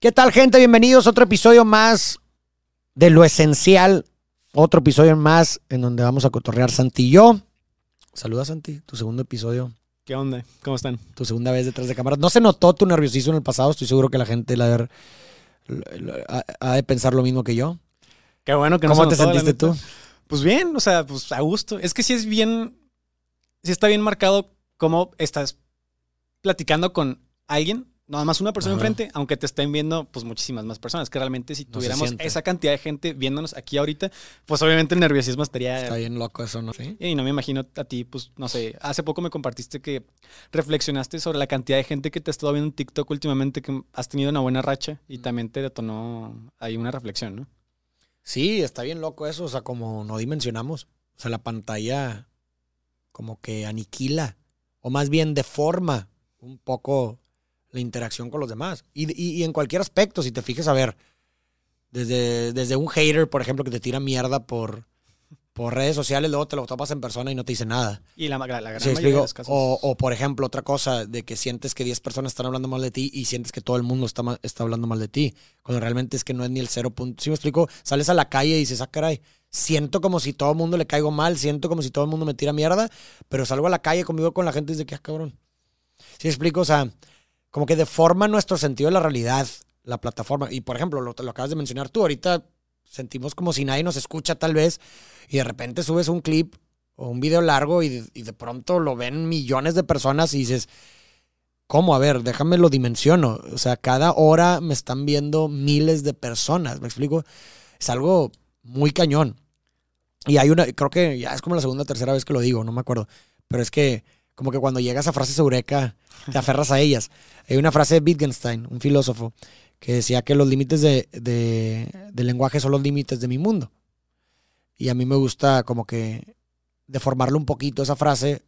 ¿Qué tal, gente? Bienvenidos a otro episodio más de Lo Esencial. Otro episodio más en donde vamos a cotorrear Santi y yo. Saluda, Santi, tu segundo episodio, ¿Qué onda? ¿Cómo están? tu segunda vez detrás de cámaras. No se notó tu nerviosismo en el pasado. Estoy seguro que la gente la ha de, ver- ha- ha de pensar lo mismo que yo. Qué bueno que no ¿Cómo se te notó, sentiste tú? Pues bien, o sea, pues a gusto. Es que sí es bien, sí está bien marcado cómo estás platicando con alguien, nada más una persona Ajá. enfrente, aunque te estén viendo pues muchísimas más personas, que realmente si No tuviéramos esa cantidad de gente viéndonos aquí ahorita, pues obviamente el nerviosismo estaría... Está bien loco eso, ¿no? Sí. Y no me imagino a ti, pues, no sé, hace poco me compartiste que reflexionaste sobre la cantidad de gente que te ha estado viendo en TikTok últimamente, que has tenido una buena racha y también te detonó ahí una reflexión, ¿no? Sí, está bien loco eso. O sea, como no dimensionamos. O sea, la pantalla como que aniquila. O más bien deforma un poco la interacción con los demás. Y, y- y en cualquier aspecto, si te fijas, a ver, desde, desde un hater, por ejemplo, que te tira mierda por, por redes sociales, luego te lo topas en persona y no te dice nada. Y la, la gran ¿Sí me mayoría de los casos. O, o, por ejemplo, otra cosa, de que sientes que 10 personas están hablando mal de ti y sientes que todo el mundo está, está hablando mal de ti, cuando realmente es que no es ni el cero punto. ¿Sí me explico? Sales a la calle y dices, ah, caray, siento como si todo el mundo le caigo mal, siento como si todo el mundo me tira mierda, pero salgo a la calle, convivo con la gente y dice, que ah, cabrón. ¿Sí me explico? O sea, como que deforma nuestro sentido de la realidad, la plataforma. Y, por ejemplo, lo, lo acabas de mencionar tú, ahorita sentimos como si nadie nos escucha tal vez y de repente subes un clip o un video largo y y de pronto lo ven millones de personas y dices, ¿cómo? A ver, déjame lo dimensiono. O sea, cada hora me están viendo miles de personas, ¿me explico? Es algo muy cañón. Y hay una, creo que ya es como la segunda o tercera vez que lo digo, no me acuerdo. Pero es que como que cuando llegas a frases eureka, te aferras a ellas. Hay una frase de Wittgenstein, un filósofo, que decía que los límites de, de- del lenguaje son los límites de mi mundo. Y a mí me gusta como que deformarlo un poquito esa frase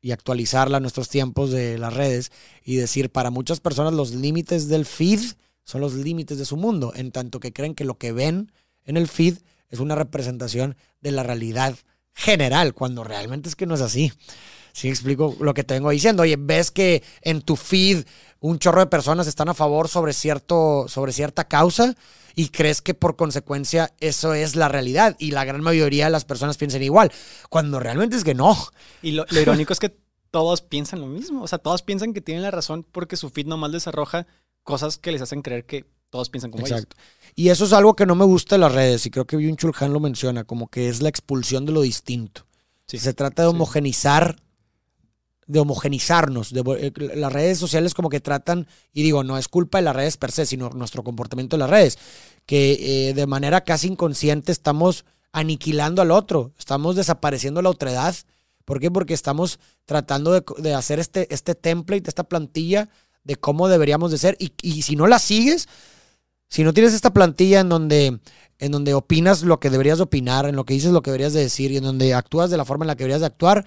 y actualizarla a nuestros tiempos de las redes y decir, para muchas personas los límites del feed son los límites de su mundo, en tanto que creen que lo que ven en el feed es una representación de la realidad general, cuando realmente es que no es así. Sí, explico lo que te vengo diciendo. Oye, ves que en tu feed un chorro de personas están a favor sobre, cierto, sobre cierta causa y crees que por consecuencia eso es la realidad y la gran mayoría de las personas piensan igual, cuando realmente es que no. Y lo, lo irónico es que todos piensan lo mismo. O sea, todos piensan que tienen la razón porque su feed nomás les arroja cosas que les hacen creer que todos piensan como ellos. Exacto. Y eso es algo que no me gusta de las redes y creo que Byung Chul Han lo menciona, como que es la expulsión de lo distinto. Sí. Se trata de Sí. De homogenizarnos. de eh, las redes sociales como que tratan, y digo, no es culpa de las redes per se, sino nuestro comportamiento en las redes, que eh, de manera casi inconsciente estamos aniquilando al otro, estamos desapareciendo la otredad. ¿Por qué? Porque estamos tratando de, de hacer este, este template, esta plantilla de cómo deberíamos de ser. Y, y si no la sigues, si no tienes esta plantilla en donde, en donde opinas lo que deberías de opinar, en lo que dices lo que deberías de decir y en donde actúas de la forma en la que deberías de actuar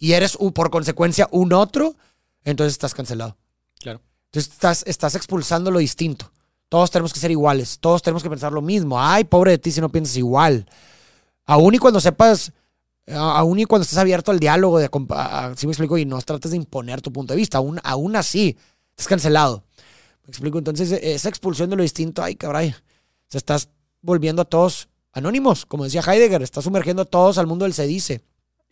y eres por consecuencia un otro, entonces estás cancelado. Claro. Entonces estás, estás expulsando lo distinto. Todos tenemos que ser iguales, todos tenemos que pensar lo mismo. Ay, pobre de ti si no piensas igual. Aún y cuando sepas, aún y cuando estés abierto al diálogo, de, ¿sí me explico? Y no trates de imponer tu punto de vista, aún, aún así, estás cancelado. ¿Me explico? Entonces, e- esa expulsión de lo distinto, ay, cabrón, se estás volviendo a todos anónimos, como decía Heidegger, estás sumergiendo a todos al mundo del se dice.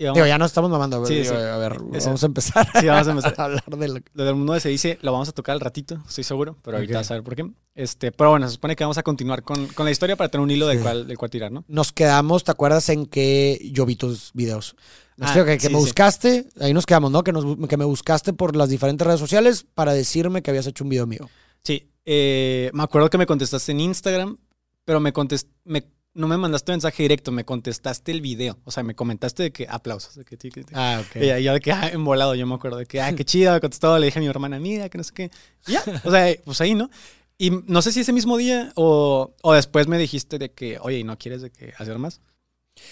Vamos- Digo, ya no estamos mamando. Sí, digo, sí. a ver, Ese- vamos a empezar Sí, vamos a empezar. a hablar de lo Lo del mundo de se dice, lo vamos a tocar al ratito, estoy seguro, pero ahorita Ok. vas a ver por qué. Este, pero bueno, se supone que vamos a continuar con, con la historia para tener un hilo del, cual, del cual tirar, ¿no? Nos quedamos, ¿te acuerdas en que yo vi tus videos? Ah, que, que sí, me sí. buscaste, ahí nos quedamos, ¿no? Que, nos, que me buscaste por las diferentes redes sociales para decirme que habías hecho un video mío. Sí, eh, me acuerdo que me contestaste en Instagram, pero me contest, me, no me mandaste mensaje directo, me contestaste el video. O sea, me comentaste de que aplausos. De que, que- que- Ah, ok. Y ya- yo de que, ah, embolado, yo me acuerdo de que, ah, qué chido, me contestó, le dije a mi hermana, mira, que no sé qué. Y ya, o sea, pues ahí, ¿no? Y no sé si ese mismo día o, o después me dijiste de que, oye, ¿y no quieres de que hacer más?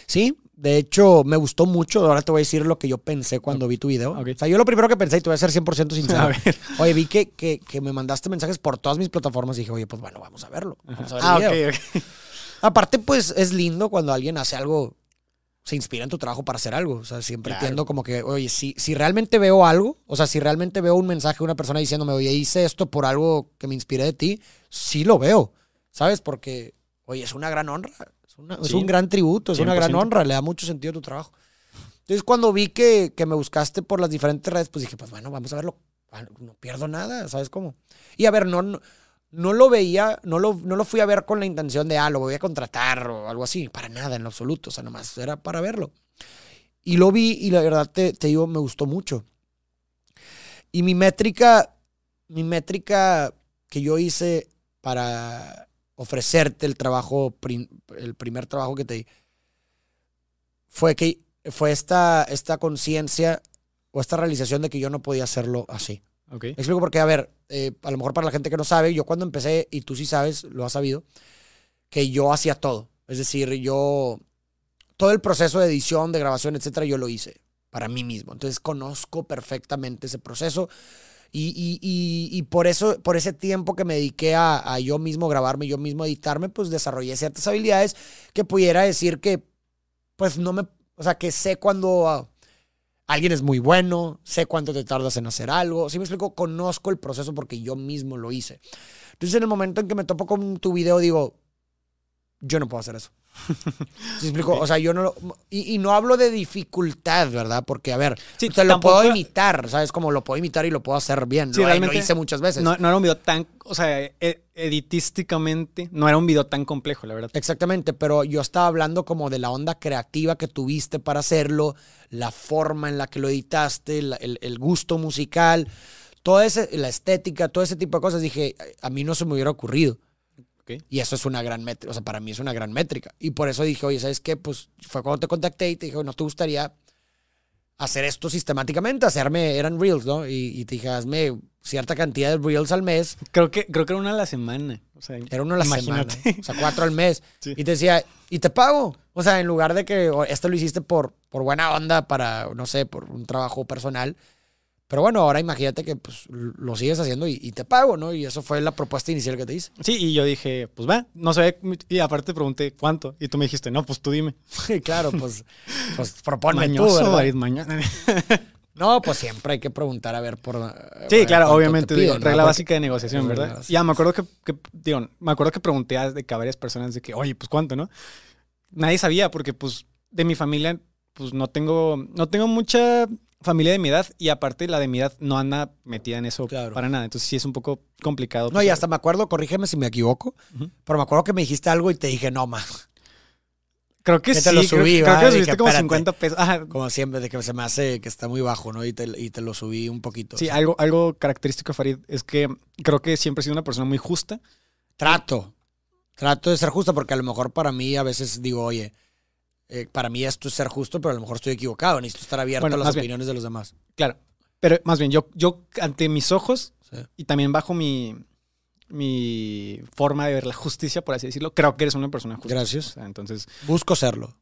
Sí, de hecho, me gustó mucho. Ahora te voy a decir lo que yo pensé cuando vi tu video. O sea, yo lo primero que pensé, y te voy a ser 100% sincero. A ver. Oye, vi que, que, que me mandaste mensajes por todas mis plataformas y dije, oye, pues bueno, vamos a verlo. Vamos a ver el Ah, video. ok, ok. Aparte, pues es lindo cuando alguien hace algo se inspira en tu trabajo para hacer algo. O sea, siempre Claro. entiendo como que, oye, si, si realmente veo algo, o sea, si realmente veo un mensaje de una persona diciéndome, oye, hice esto por algo que me inspiré de ti, sí lo veo, ¿sabes? Porque, oye, es una gran honra, es, una- es un gran tributo, es una gran 100%. honra, le da mucho sentido a tu trabajo. Entonces, cuando vi que, que me buscaste por las diferentes redes, pues dije, pues bueno, vamos a verlo. No pierdo nada, ¿sabes cómo? Y a ver, no, no, no lo veía, no lo, no lo fui a ver con la intención de, ah, lo voy a contratar o algo así. Para nada, en lo absoluto. O sea, nomás era para verlo. Y lo vi y la verdad te, te digo, me gustó mucho. Y mi métrica, mi métrica que yo hice para ofrecerte el trabajo, el primer trabajo que te di, fue que fue esta, esta conciencia o esta realización de que yo no podía hacerlo así. Ok. Me explico porque, a ver, eh, a lo mejor para la gente que no sabe, yo cuando empecé, y tú sí sabes, lo has sabido, que yo hacía todo. Es decir, yo, todo el proceso de edición, de grabación, etcétera, yo lo hice para mí mismo. Entonces conozco perfectamente ese proceso. Y, y- y- y por eso, por ese tiempo que me dediqué a, a yo mismo grabarme, yo mismo editarme, pues desarrollé ciertas habilidades que pudiera decir que, pues no me, o sea, que sé cuando ah, alguien es muy bueno, sé cuánto te tardas en hacer algo. Si me explico, conozco el proceso porque yo mismo lo hice. Entonces, en el momento en que me topo con tu video, digo, yo no puedo hacer eso. ¿Sí me explico? O sea, yo no lo. Y, y no hablo de dificultad, ¿verdad? Porque, a ver, Sí, te lo puedo imitar, ¿sabes? Como lo puedo imitar y lo puedo hacer bien. Sí, lo, realmente lo hice muchas veces. No, no era un video tan, o sea, e- editísticamente, no era un video tan complejo, la verdad. Exactamente, pero yo estaba hablando como de la onda creativa que tuviste para hacerlo, la forma en la que lo editaste, la- el, el gusto musical, toda ese, la estética, todo ese tipo de cosas. Dije, a mí no se me hubiera ocurrido. Y eso es una gran métrica, o sea, para mí es una gran métrica. Y por eso dije, oye, ¿sabes qué? Pues fue cuando te contacté y te dije, ¿no te gustaría hacer esto sistemáticamente? Hacerme, eran reels, ¿no? Y, y te dije, hazme cierta cantidad de reels al mes. Creo que, creo que era una a la semana. O sea, Era uno a la imagínate. semana. O sea, cuatro al mes. Sí. Y te decía, y te pago. O sea, en lugar de que o, esto lo hiciste por, por buena onda, para, no sé, por un trabajo personal. Pero bueno, ahora imagínate que pues, lo sigues haciendo y, y te pago, ¿no? Y eso fue la propuesta inicial que te hice. Sí, y yo dije, pues va, no sé, y aparte te pregunté cuánto, y tú me dijiste, no, pues tú dime. Y claro, pues, pues proponme tú, Mañoso. David, mañoso. No, pues siempre hay que preguntar a ver por. Sí, por claro, obviamente, te digo, ¿no? regla Porque- básica de negociación, ¿verdad? Ya, me acuerdo que, que, digo, me acuerdo que pregunté a, de que a varias personas de que, oye, pues cuánto, ¿no? Nadie sabía porque, pues, de mi familia, pues no tengo, no tengo mucha familia de mi edad y aparte la de mi edad no anda metida en eso Claro. para nada. Entonces sí es un poco complicado. No, y hasta me acuerdo, corrígeme si me equivoco, pero me acuerdo que me dijiste algo y te dije, no, más. Creo que que sí, te lo creo- subí, creo, va, que lo subiste como espérate. 50 pesos. Ajá, Como siempre, de que se me hace que está muy bajo, ¿no? Y te, y te lo subí un poquito. Sí, algo, algo característico de Farid es que creo que siempre he sido una persona muy justa. Trato. Trato de ser justo porque a lo mejor para mí a veces digo, oye, eh, para mí esto es ser justo, pero a lo mejor estoy equivocado. Necesito estar abierto Bueno, a las bien. opiniones de los demás. Claro. Pero más bien, yo, yo ante mis ojos Sí. y también bajo mi, mi forma de ver la justicia, por así decirlo, creo que eres una persona justa. Gracias. O sea, entonces, Busco serlo.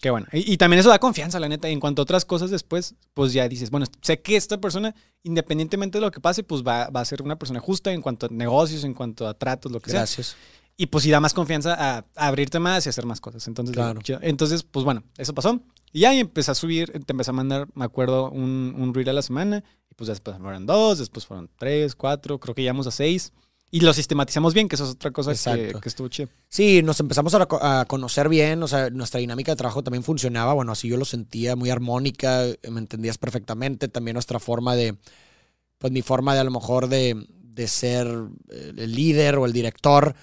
qué bueno. Y, y también eso da confianza, la neta. Y en cuanto a otras cosas después, pues ya dices, bueno, sé que esta persona, independientemente de lo que pase, pues va, va a ser una persona justa en cuanto a negocios, en cuanto a tratos, lo que sea. Gracias. Y pues sí da más confianza a, a abrirte más y hacer más cosas. Entonces, Claro. entonces pues bueno, eso pasó. Y y empecé a subir, te empecé a mandar, me acuerdo, un, un reel a la semana. Y pues después fueron dos, después fueron tres, cuatro, creo que llegamos a seis. Y lo sistematizamos bien, que eso es otra cosa que, que estuvo chido. Sí, nos empezamos a, a conocer bien, o sea, nuestra dinámica de trabajo también funcionaba, bueno, así yo lo sentía, muy armónica, me entendías perfectamente, también nuestra forma de, pues mi forma de a lo mejor de, de ser eh, el líder o el director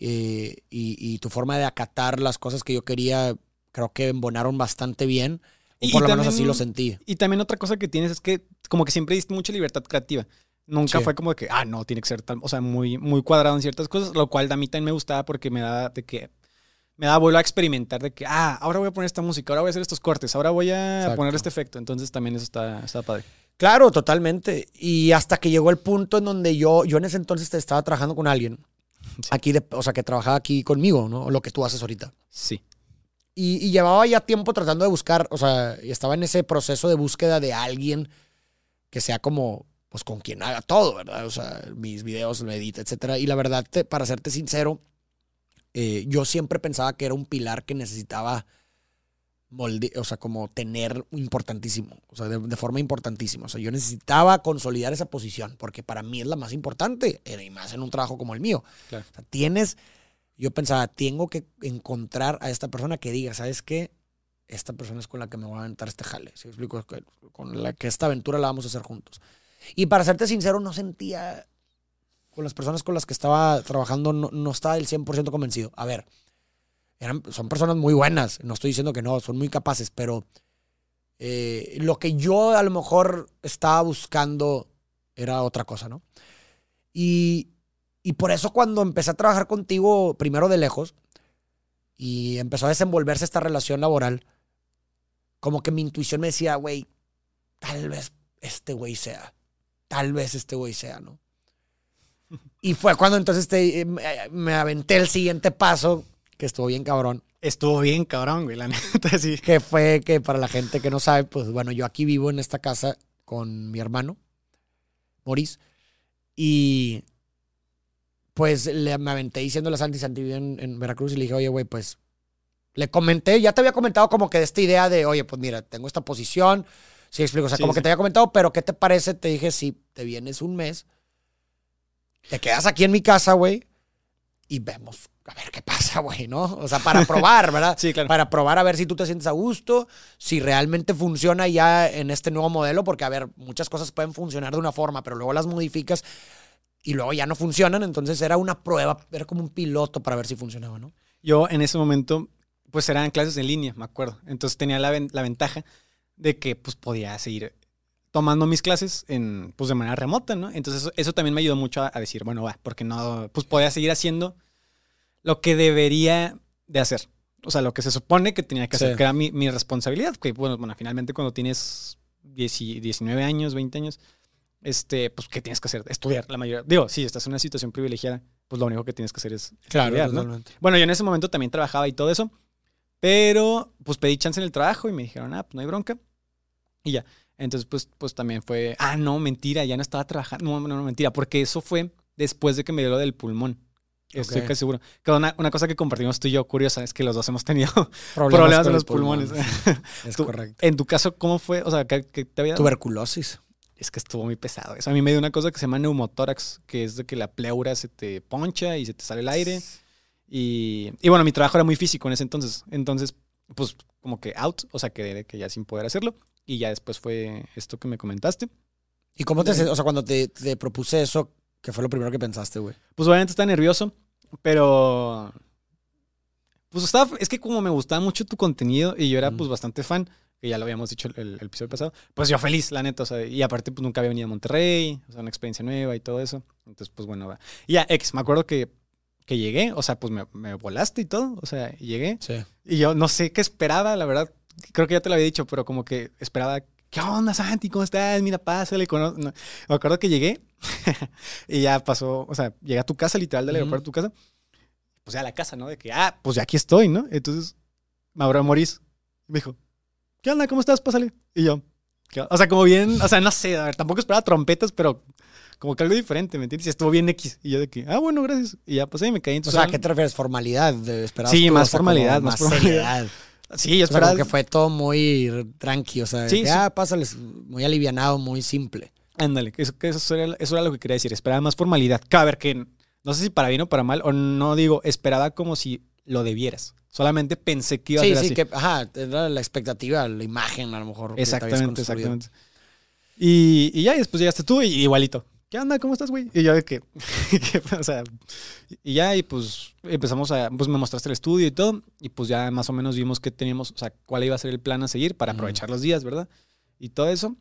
eh, y, y tu forma de acatar las cosas que yo quería, creo que embonaron bastante bien, Y- por y lo menos también- así lo sentí. Y también otra cosa que tienes es que como que siempre diste mucha libertad creativa. Nunca Sí. fue como de que, ah, no, tiene que ser tal, o sea, muy, muy cuadrado en ciertas cosas, lo cual a mí también me gustaba porque me daba de que, me daba vuelo a experimentar de que, ah, ahora voy a poner esta música, ahora voy a hacer estos cortes, ahora voy a Exacto. poner este efecto. Entonces también eso está, está padre. Claro, totalmente. Y hasta que llegó el punto en donde yo, yo en ese entonces estaba trabajando con alguien, Sí. aquí, de, o sea, que trabajaba aquí conmigo, ¿no? Lo que tú haces ahorita. Sí. Y, y llevaba ya tiempo tratando de buscar, o sea, y estaba en ese proceso de búsqueda de alguien que sea como, pues con quien haga todo, ¿verdad? O sea, mis videos, lo edita, etcétera. Y la verdad, te- para serte sincero, eh, yo siempre pensaba que era un pilar que necesitaba molde, o sea, como tener importantísimo, o sea, de, de forma importantísima. O sea, yo necesitaba consolidar esa posición, porque para mí es la más importante, eh, y más en un trabajo como el mío. Claro. O sea, tienes, yo pensaba, tengo que encontrar a esta persona que diga, ¿sabes qué? Esta persona es con la que me voy a aventar este jale. ¿Sí me explico? Con la que esta aventura la vamos a hacer juntos. Y para serte sincero, no sentía, con las personas con las que estaba trabajando, no, no estaba del 100% convencido. A ver, eran, son personas muy buenas, no estoy diciendo que no, son muy capaces, pero eh, lo que yo a lo mejor estaba buscando era otra cosa, ¿no? Y, y por eso cuando empecé a trabajar contigo, primero de lejos, y empezó a desenvolverse esta relación laboral, como que mi intuición me decía, güey, tal vez este güey sea, tal vez este güey sea, ¿no? Y fue cuando entonces te- me, me aventé el siguiente paso, que estuvo bien cabrón, Estuvo bien cabrón, güey, la neta, sí. que fue que para la gente que no sabe, pues bueno, yo aquí vivo en esta casa con mi hermano, Maurice, y pues le, me aventé diciéndole a Santi, Santi vive en, en Veracruz, y le dije, oye, güey, pues le comenté, ya te había comentado como que de esta idea de, oye, pues mira, tengo esta posición, sí explico, o sea, Sí, como sí. que te había comentado, pero ¿qué te parece? Te dije, si te vienes un mes, te quedas aquí en mi casa, güey, y vemos a ver qué pasa, güey, ¿no? O sea, para probar, ¿verdad? Sí, claro. para probar a ver si tú te sientes a gusto, si realmente funciona ya en este nuevo modelo, porque a ver, muchas cosas pueden funcionar de una forma, pero luego las modificas y luego ya no funcionan, entonces era una prueba, era como un piloto para ver si funcionaba, ¿no? Yo en ese momento, pues eran clases en línea, me acuerdo. Entonces tenía la, ven- la ventaja de que pues podía seguir tomando mis clases en, pues de manera remota, ¿no? Entonces eso, eso también me ayudó mucho a, a decir, bueno, va, porque no, pues podía seguir haciendo lo que debería de hacer. O sea, lo que se supone que tenía que hacer, Sí. que era mi, mi responsabilidad. Que bueno, bueno, finalmente cuando tienes 10 y 19 años, 20 años, este, pues, ¿qué tienes que hacer? Estudiar, la mayoría. Digo, si estás en una situación privilegiada, pues lo único que tienes que hacer es estudiar, ¿no? Bueno, yo en ese momento también trabajaba y todo eso, pero pues pedí chance en el trabajo y me dijeron, ah, pues no hay bronca. Y ya. Entonces, pues, pues también fue, ah, no, mentira, ya no estaba trabajando. No, no, no, mentira, porque eso fue después de que me dio lo del pulmón. Estoy Ok. casi seguro. Que una, una cosa que compartimos tú y yo, curiosa, es que los dos hemos tenido Problemas, problemas con en los pulmones. Es Tú- correcto. en tu caso, ¿cómo fue? O sea, ¿qué, qué te había dado? Tuberculosis. Es que estuvo muy pesado. Eso a mí me dio una cosa que se llama neumotórax, que es de que la pleura se te poncha y se te sale el aire. Y, y bueno, mi trabajo era muy físico en ese entonces. Entonces, pues como que out, o sea, quedé de que ya sin poder hacerlo. Y ya después fue esto que me comentaste. ¿Y cómo te, o sea, cuando te, te propuse eso, qué fue lo primero que pensaste, güey? Pues obviamente estaba nervioso, pero... Pues estaba, es que como me gustaba mucho tu contenido y yo era Mm. pues bastante fan, que ya lo habíamos dicho el, el- el episodio pasado, pues yo feliz, la neta, o sea, y aparte pues nunca había venido a Monterrey, o sea, una experiencia nueva y todo eso. Entonces pues bueno, va. Y ya, ex, me acuerdo que, que llegué, o sea, pues me, me volaste y todo, o sea, llegué Sí. y yo no sé qué esperaba, la verdad, creo que ya te lo había dicho, pero como que esperaba, ¿qué onda, Santi? ¿Cómo estás? Mira, pásale. cono-". No, Me acuerdo que llegué y ya pasó, o sea, llegué a tu casa, literal, del Ujú. aeropuerto a tu casa, pues ya a la casa, ¿no? De que, ah, pues ya aquí estoy, ¿no? Entonces, Mauro Morís me dijo, ¿qué onda? ¿Cómo estás? Pásale. Y yo, "¿Qué onda?". o sea, como bien, o sea, no sé, a ver, tampoco esperaba trompetas, pero como que algo diferente, ¿me entiendes? Y estuvo bien X. Y yo de que, ah, bueno, gracias. Y ya pasé y me caí en tu O sea, ¿a salón. qué te refieres? ¿Formalidad? Esperabas Sí, tú, más o sea, formalidad, más formalidad. seriedad. Sí, yo O sea, esperaba. como que fue todo muy tranqui, o sea, Sí, que, sí. ah, pásales, muy alivianado, muy simple. Ándale, eso, eso, era, eso era lo que quería decir. Esperaba más formalidad. Ver, que no sé si para bien o para mal, o no digo, esperaba como si lo debieras. Solamente pensé que iba Sí, a ser sí, así. que, ajá, era la expectativa, la imagen a lo mejor. que te habías exactamente, exactamente. Y, y ya, y después llegaste tú y igualito. ¿Qué onda? ¿Cómo estás, güey? Y yo de que, o sea, y ya, y pues empezamos a, pues me mostraste el estudio y todo, y pues ya más o menos vimos que teníamos, o sea, cuál iba a ser el plan a seguir para aprovechar los días, ¿verdad? Y todo eso.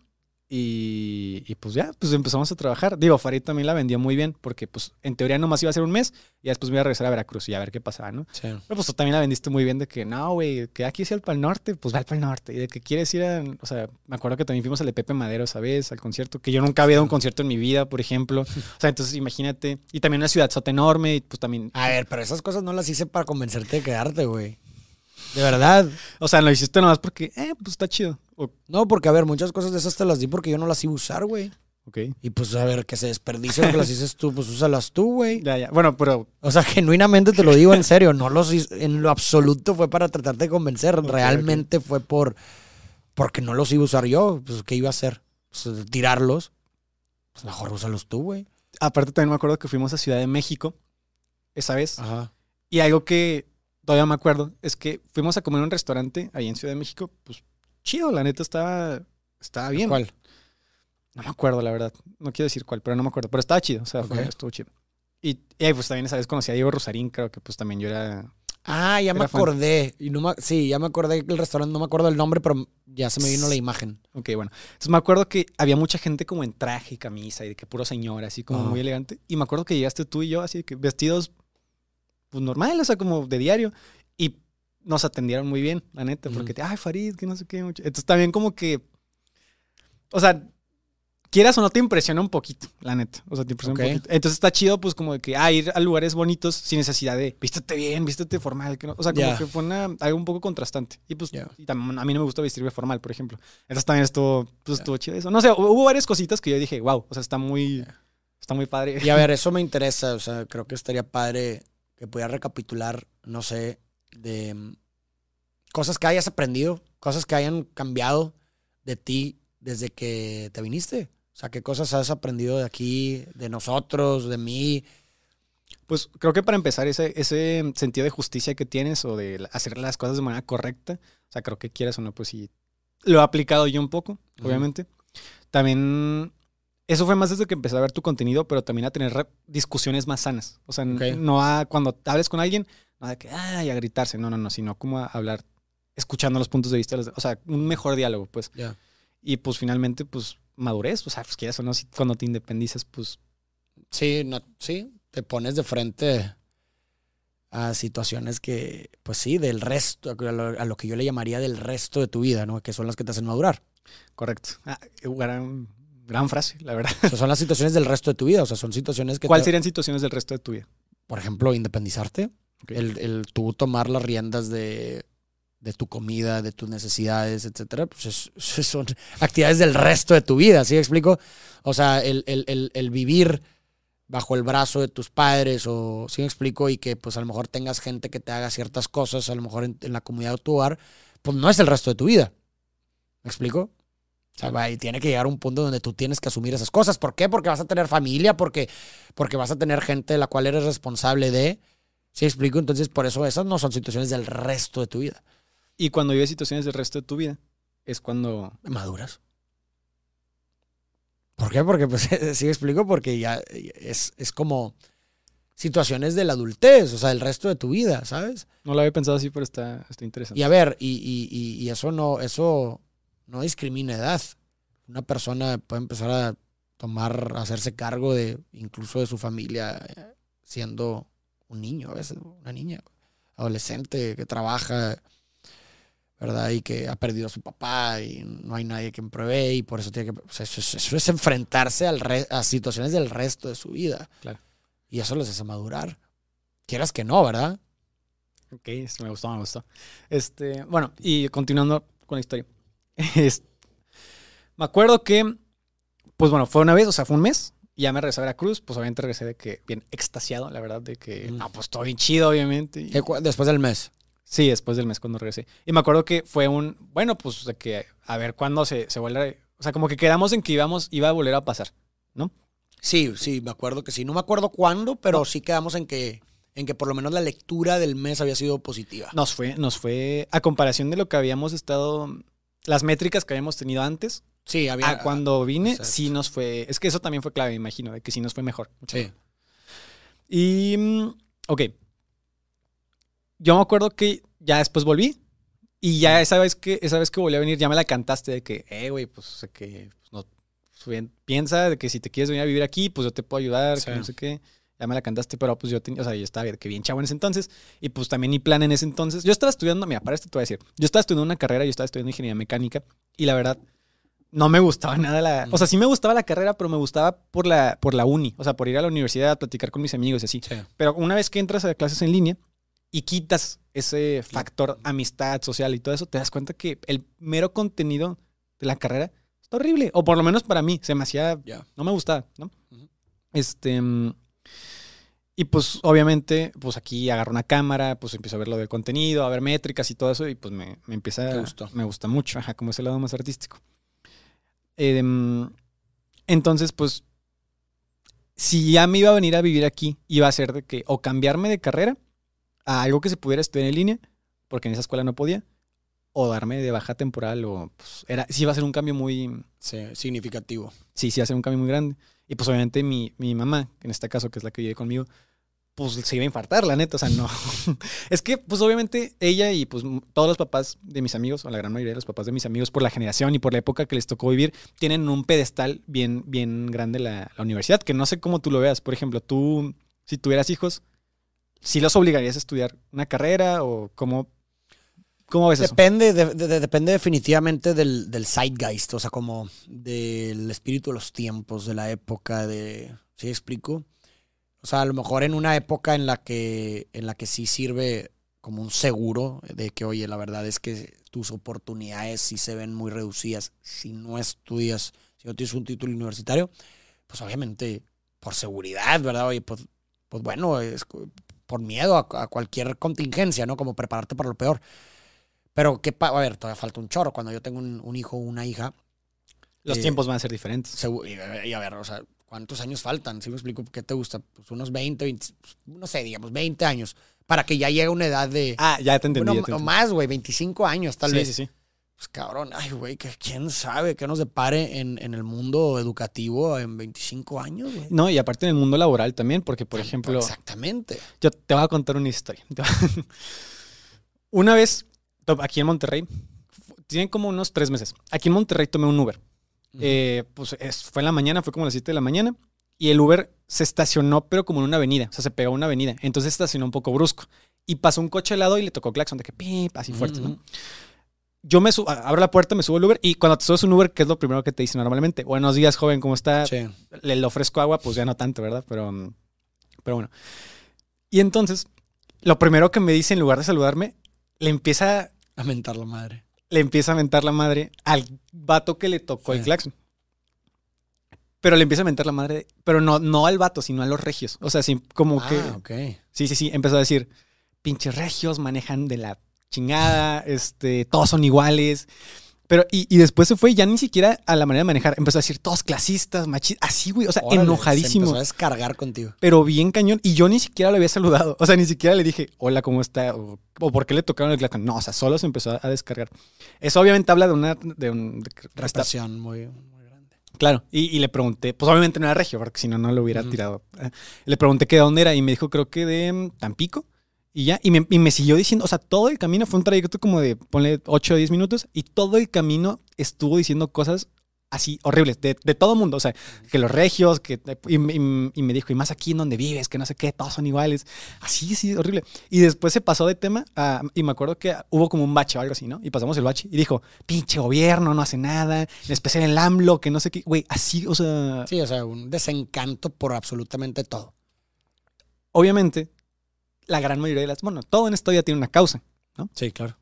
Y, y pues ya, pues empezamos a trabajar. Digo, Farid también la vendió muy bien, porque pues en teoría nomás iba a ser un mes, y después me iba a regresar a Veracruz y a ver qué pasaba, ¿no? Sí. Pero pues tú también la vendiste muy bien de que no, güey, que aquí es el Pal Norte, pues va al Pal Norte. Y de que quieres ir a. O sea, me acuerdo que también fuimos al de Pepe Madero esa vez, al concierto, que yo nunca había dado un concierto en mi vida, por ejemplo. O sea, entonces imagínate. Y también una ciudad sota enorme, y pues también. A ver, pero esas cosas no las hice para convencerte de quedarte, güey. De verdad. O sea, lo hiciste nomás porque, eh, pues está chido. O- No, porque a ver, muchas cosas de esas te las di porque yo no las iba a usar, güey. Ok. Y pues a ver, que se desperdicie lo que las dices tú, pues úsalas tú, güey. Ya, ya. Bueno, pero O sea, genuinamente te lo digo en serio, no los hice- en lo absoluto fue para tratarte de convencer, realmente fue por porque no los iba a usar yo, pues qué iba a hacer? Pues, tirarlos. Pues mejor úsalos tú, güey. aparte también me acuerdo que fuimos a Ciudad de México esa vez. Ajá. Y algo que todavía me acuerdo es que fuimos a comer en un restaurante ahí en Ciudad de México. Pues chido, la neta estaba, estaba bien. ¿Cuál? No me acuerdo, la verdad. No quiero decir cuál, pero no me acuerdo. Pero estaba chido, o sea, fue- Ok. estuvo chido. Y, y ahí, pues también esa vez conocí a Diego Rosarín, creo que pues también yo era... Ah, ya me fan. acordé. Y no me- sí, ya me acordé del restaurante, no me acuerdo el nombre, pero ya se me vino la imagen. Ok, bueno. Entonces me acuerdo que había mucha gente como en traje y camisa y de que puro señor, así como Ajá. muy elegante. Y me acuerdo que llegaste tú y yo así que vestidos pues normales, o sea, como de diario. Y nos atendieron muy bien, la neta, porque te, ay, Farid, que no sé qué. mucho". Entonces también como que, o sea, quieras o no te impresiona un poquito, la neta. O sea, te impresiona Ok. un poquito. Entonces está chido, pues como de que, ah, ir a lugares bonitos sin necesidad de, vístete bien, vístete formal. Que no, o sea, como Ya. que fue una- algo un poco contrastante. Y pues Ya. y tam- a mí no me gusta vestirme formal, por ejemplo. Entonces también estuvo, pues Ya. estuvo chido eso. No sé, hubo varias cositas que yo dije, wow, o sea, está muy, está muy padre. Y a ver, eso me interesa, o sea, creo que estaría padre que pudiera recapitular, no sé, de mm, cosas que hayas aprendido, cosas que hayan cambiado de ti desde que te viniste. O sea, qué cosas has aprendido de aquí, de nosotros, de mí. Pues creo que para empezar, ese, ese sentido de justicia que tienes o de hacer las cosas de manera correcta, o sea, creo que quieras o no, pues sí, lo he aplicado yo un poco, obviamente. También, eso fue más desde que empecé a ver tu contenido, pero también a tener discusiones más sanas. O sea, no a cuando hables con alguien, no de que, ay, a gritarse, no, no, no, sino como a hablar, escuchando los puntos de vista, o sea, un mejor diálogo, pues. Y pues finalmente, pues, madurez, o sea, pues quieras o no, si- cuando te independizas, pues, Sí, no, sí, te pones de frente a situaciones que, pues sí, del resto, a lo, a lo que yo le llamaría del resto de tu vida, ¿no? Que son las que te hacen madurar. correcto. Ah, gran, gran frase, la verdad. O sea, son las situaciones del resto de tu vida, o sea, son situaciones que... ¿Cuáles te- serían situaciones del resto de tu vida? por ejemplo, independizarte, el, el tú tomar las riendas de, de tu comida, de tus necesidades, etcétera, pues es- son actividades del resto de tu vida, ¿sí explico? O sea, el, el- el- vivir bajo el brazo de tus padres, o ¿sí me explico? Y que pues a lo mejor tengas gente que te haga ciertas cosas, a lo mejor en, en la comunidad de tu hogar, pues no es el resto de tu vida. ¿Me explico? O sea, va, y tiene que llegar a un punto donde tú tienes que asumir esas cosas. ¿Por qué? Porque vas a tener familia, porque, porque vas a tener gente de la cual eres responsable de. ¿Sí explico? Entonces, por eso esas no son situaciones del resto de tu vida. Y cuando vives situaciones del resto de tu vida, es cuando... Maduras. ¿Por qué? Porque, pues, sí explico, porque ya es, es como situaciones de la adultez, o sea, del resto de tu vida, ¿sabes? No lo había pensado así, pero está, está interesante. Y a ver, y, y- y- y eso no, eso no discrimina edad. Una persona puede empezar a tomar, a hacerse cargo de, incluso de su familia, eh, siendo un niño, a veces, una niña, adolescente que trabaja, ¿verdad? Y que ha perdido a su papá y no hay nadie que provee y por eso tiene que, eso, es, eso es enfrentarse al re- a situaciones del resto de su vida. Claro. Y eso les hace madurar. Quieras que no, ¿verdad? Ok, me gustó, me gustó. Este, bueno, y continuando con la historia. Es- me acuerdo que, pues bueno, fue una vez, o sea, fue un mes, y ya me regresé a Veracruz, pues obviamente regresé de que bien extasiado, la verdad, de que, Mm. no, pues todo bien chido, obviamente. y- Después del mes. Sí, después del mes cuando regresé. Y me acuerdo que fue un, bueno, pues de que a ver cuándo se, se vuelve, o sea, como que quedamos en que íbamos, iba a volver a pasar. Sí, sí, me acuerdo que sí. No me acuerdo cuándo, pero sí quedamos en que, en que por lo menos la lectura del mes había sido positiva. Nos fue, nos fue, a comparación de lo que habíamos estado, las métricas que habíamos tenido antes, Sí, había. a cuando vine, exacto. sí nos fue, es que eso también fue clave, imagino, de que sí nos fue mejor. Sí. Y, mm, ok. Yo me acuerdo que ya después volví. Y ya esa vez que, esa vez que volví a venir, ya me la cantaste de que, eh, güey, pues, o sea, que pues, no, pues, bien, piensa de que si te quieres venir a vivir aquí, pues yo te puedo ayudar, que no sé qué. Ya me la cantaste, pero pues yo tenía, o sea, yo estaba que bien chavo en ese entonces. Y pues también mi plan en ese entonces. Yo estaba estudiando, mira, para esto te voy a decir. Yo estaba estudiando una carrera, yo estaba estudiando ingeniería mecánica. Y la verdad, no me gustaba nada la. O sea, sí me gustaba la carrera, pero me gustaba por la, por la uni. O sea, por ir a la universidad a platicar con mis amigos y así. Sí. Pero una vez que entras a clases en línea y quitas ese factor amistad social y todo eso, te das cuenta que el mero contenido de la carrera está horrible. O por lo menos para mí, se me hacía, no me gustaba, ¿no? Este, mm, y pues obviamente, pues aquí agarro una cámara, pues empiezo a ver lo del contenido, a ver métricas y todo eso, y pues me, me empieza, gustó. me gusta mucho, ajá, como ese lado más artístico. Em, entonces, pues, si ya me iba a venir a vivir aquí, iba a ser de que o cambiarme de carrera a algo que se pudiera estudiar en línea, porque en esa escuela no podía, o darme de baja temporal, o pues, era, sí iba a ser un cambio muy, Sí, significativo. sí, sí, iba a ser un cambio muy grande. Y pues obviamente mi, mi mamá, en este caso, que es la que vive conmigo, pues se iba a infartar, la neta, o sea, no. es que, pues obviamente ella y pues todos los papás de mis amigos, o la gran mayoría de los papás de mis amigos, por la generación y por la época que les tocó vivir, tienen un pedestal bien, bien grande la, la universidad, que no sé cómo tú lo veas. Por ejemplo, tú, si tuvieras hijos, ¿sí los obligarías a estudiar una carrera o cómo, cómo ves eso? Depende, de- de- de- depende definitivamente del, del zeitgeist, o sea, como del espíritu de los tiempos, de la época, de... ¿Sí explico? O sea, a lo mejor en una época en la que, en la que sí sirve como un seguro de que, oye, la verdad es que tus oportunidades sí se ven muy reducidas si no estudias, si no tienes un título universitario, pues obviamente por seguridad, ¿verdad? Oye, pues, pues bueno, es por miedo a, a cualquier contingencia, ¿no? Como prepararte para lo peor. Pero, ¿qué A ver, todavía falta un chorro. Cuando yo tengo un, un hijo o una hija, Los eh, tiempos van a ser diferentes. y, y a ver, o sea, ¿cuántos años faltan? Si me explico, ¿qué te gusta? Pues unos 20, 20, pues, no sé, digamos, 20 años. Para que ya llegue una edad de... Ah, ya te entendí. bueno, ya te o entendí. más, güey, 25 años tal sí, vez. sí, sí. Pues cabrón, ay, güey, que quién sabe qué nos depare en, en el mundo educativo en 25 años, güey. No, y aparte en el mundo laboral también, porque por ejemplo, Exactamente. yo te voy a contar una historia. Una vez, aquí en Monterrey, tienen como unos tres meses, aquí en Monterrey tomé un Uber. Eh, pues es- fue en la mañana, fue como a las 7 de la mañana, y el Uber se estacionó, pero como en una avenida, o sea, se pegó a una avenida, entonces estacionó un poco brusco. Y pasó un coche al lado y le tocó claxon de que pip, así fuerte, ¿no? Yo me subo, abro la puerta, me subo al Uber y cuando te subes un Uber, ¿qué es lo primero que te dicen normalmente? Buenos días, joven, ¿cómo está? Sí. le, le ofrezco agua, pues ya no tanto, ¿verdad? Pero, mm, pero bueno. Y entonces, lo primero que me dice, en lugar de saludarme, le empieza, A mentar la madre. le empieza a mentar la madre al vato que le tocó Sí. el claxon. Pero le empieza a mentar la madre, pero no, no al vato, sino a los regios. O sea, sí, como que. Ah, ok. Sí, sí, sí. Empezó a decir: pinches regios, manejan de la chingada, este, todos son iguales. Pero, y, y después se fue ya ni siquiera a la manera de manejar. Empezó a decir todos clasistas, machistas, así, güey. O sea, Órale, Se enojadísimo. empezó a descargar contigo. pero bien cañón. Y yo ni siquiera le había saludado. O sea, ni siquiera le dije, hola, ¿cómo está? O, o por qué le tocaron el claxon. No, o sea, solo se empezó a, a descargar. Eso obviamente habla de una... De un, de- Represión muy, muy grande. claro. Y, y le pregunté, pues obviamente no era regio, porque si no, no lo hubiera tirado. Eh, Le pregunté que de dónde era y me dijo, creo que de mm, Tampico. Y ya, y me, y me siguió diciendo, o sea, todo el camino fue un trayecto como de, ponle 8 o 10 minutos, y todo el camino estuvo diciendo cosas así horribles, de, de todo mundo, o sea, que los regios, que, y, y- y me dijo, y más aquí en donde vives, que no sé qué, todos son iguales, así, sí, horrible. Y después se pasó de tema, a- y me acuerdo que hubo como un bache o algo así, ¿no? Y pasamos el bache, y dijo, pinche gobierno, no hace nada, en especial el AMLO, que no sé qué, güey, así, o sea, Sí, o sea, un desencanto por absolutamente todo. obviamente, la gran mayoría de las, bueno, todo en esto ya tiene una causa. Sí, claro.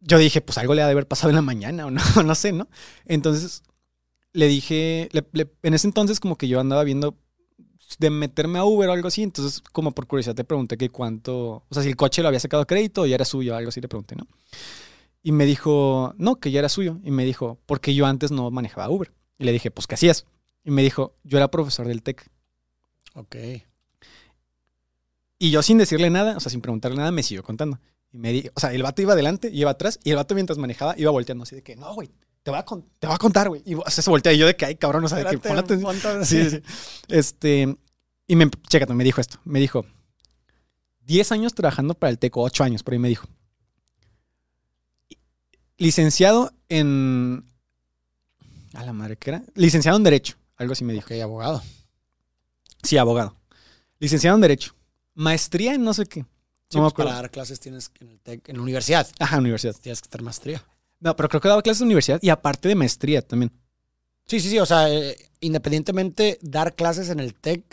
yo dije, pues algo le ha de haber pasado en la mañana o no, no sé, ¿no? Entonces le dije, le- le- en ese entonces como que yo andaba viendo de meterme a Uber o algo así, entonces como por curiosidad te pregunté que cuánto, o sea, si el coche lo había sacado a crédito o ya era suyo, algo así le pregunté, ¿no? Y me dijo, no, que ya era suyo. Y me dijo, porque yo antes no manejaba Uber. Y le dije, pues, ¿qué hacías? Y me dijo, yo era profesor del TEC. Ok. Y yo sin decirle nada, o sea, sin preguntarle nada, me siguió contando. Y me di, o sea, el vato iba adelante y iba atrás, y el vato mientras manejaba iba volteando así de que, no, güey, te voy a, con- te a contar, güey. Y o sea, se voltea y yo de que, ay, cabrón, o sea, de que pon atención. Sí, sí, sí. Este, y me, chécate, me dijo esto. Me dijo, 10 años trabajando para el TECO, 8 años, por ahí me dijo. Licenciado en... A la madre, ¿qué era? Licenciado en Derecho, algo así me dijo. Ok, abogado. Sí, abogado. Licenciado en Derecho. Maestría en no sé qué. Sí, No pues, para dar clases tienes que en, el tec- en la universidad. Ajá, universidad. Tienes que tener maestría. No, pero creo que daba clases de universidad y aparte de maestría también. Sí, sí, sí. O sea, eh, independientemente, dar clases en el TEC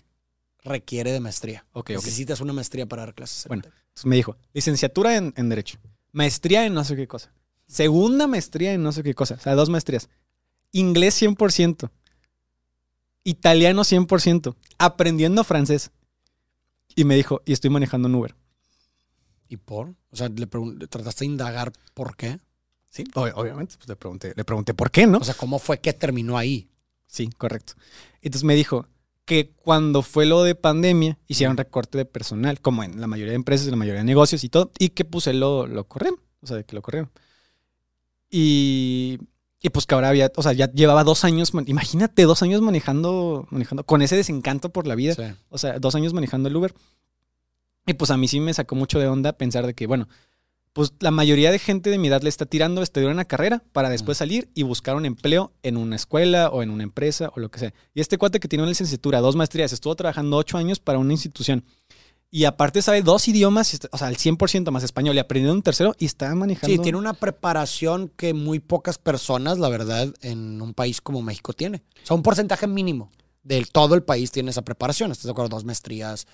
requiere de maestría. Ok. Necesitas una maestría para dar clases en Bueno. el. Entonces me dijo, licenciatura en, en Derecho, maestría en no sé qué cosa, segunda maestría en no sé qué cosa, o sea, dos maestrías. inglés 100%, italiano 100%, aprendiendo francés. Y me dijo, y estoy manejando un Uber. ¿Y por? O sea, le, trataste de indagar por qué. Sí, ob- obviamente, pues le pregunté, le pregunté por qué, ¿no? O sea, ¿cómo fue que terminó ahí? Sí, correcto. Entonces me dijo que cuando fue lo de pandemia, hicieron recorte de personal, como en la mayoría de empresas, en la mayoría de negocios y todo, y que él lo, lo corrieron, o sea, que lo corrieron. Y, y pues que ahora había, o sea, ya llevaba dos años, imagínate, dos años manejando, manejando, con ese desencanto por la vida, Sí. o sea, dos años manejando el Uber. Y pues a mí sí me sacó mucho de onda pensar de que, bueno, pues la mayoría de gente de mi edad le está tirando estudiar una carrera para después salir y buscar un empleo en una escuela o en una empresa o lo que sea. Y este cuate que tiene una licenciatura, dos maestrías, estuvo trabajando ocho años para una institución. Y aparte sabe dos idiomas, o sea, al 100% más español y aprendió un tercero y está manejando. Sí, tiene una preparación que muy pocas personas, la verdad, en un país como México tiene. O sea, un porcentaje mínimo de todo el país tiene esa preparación. ¿Estás de acuerdo? Dos maestrías,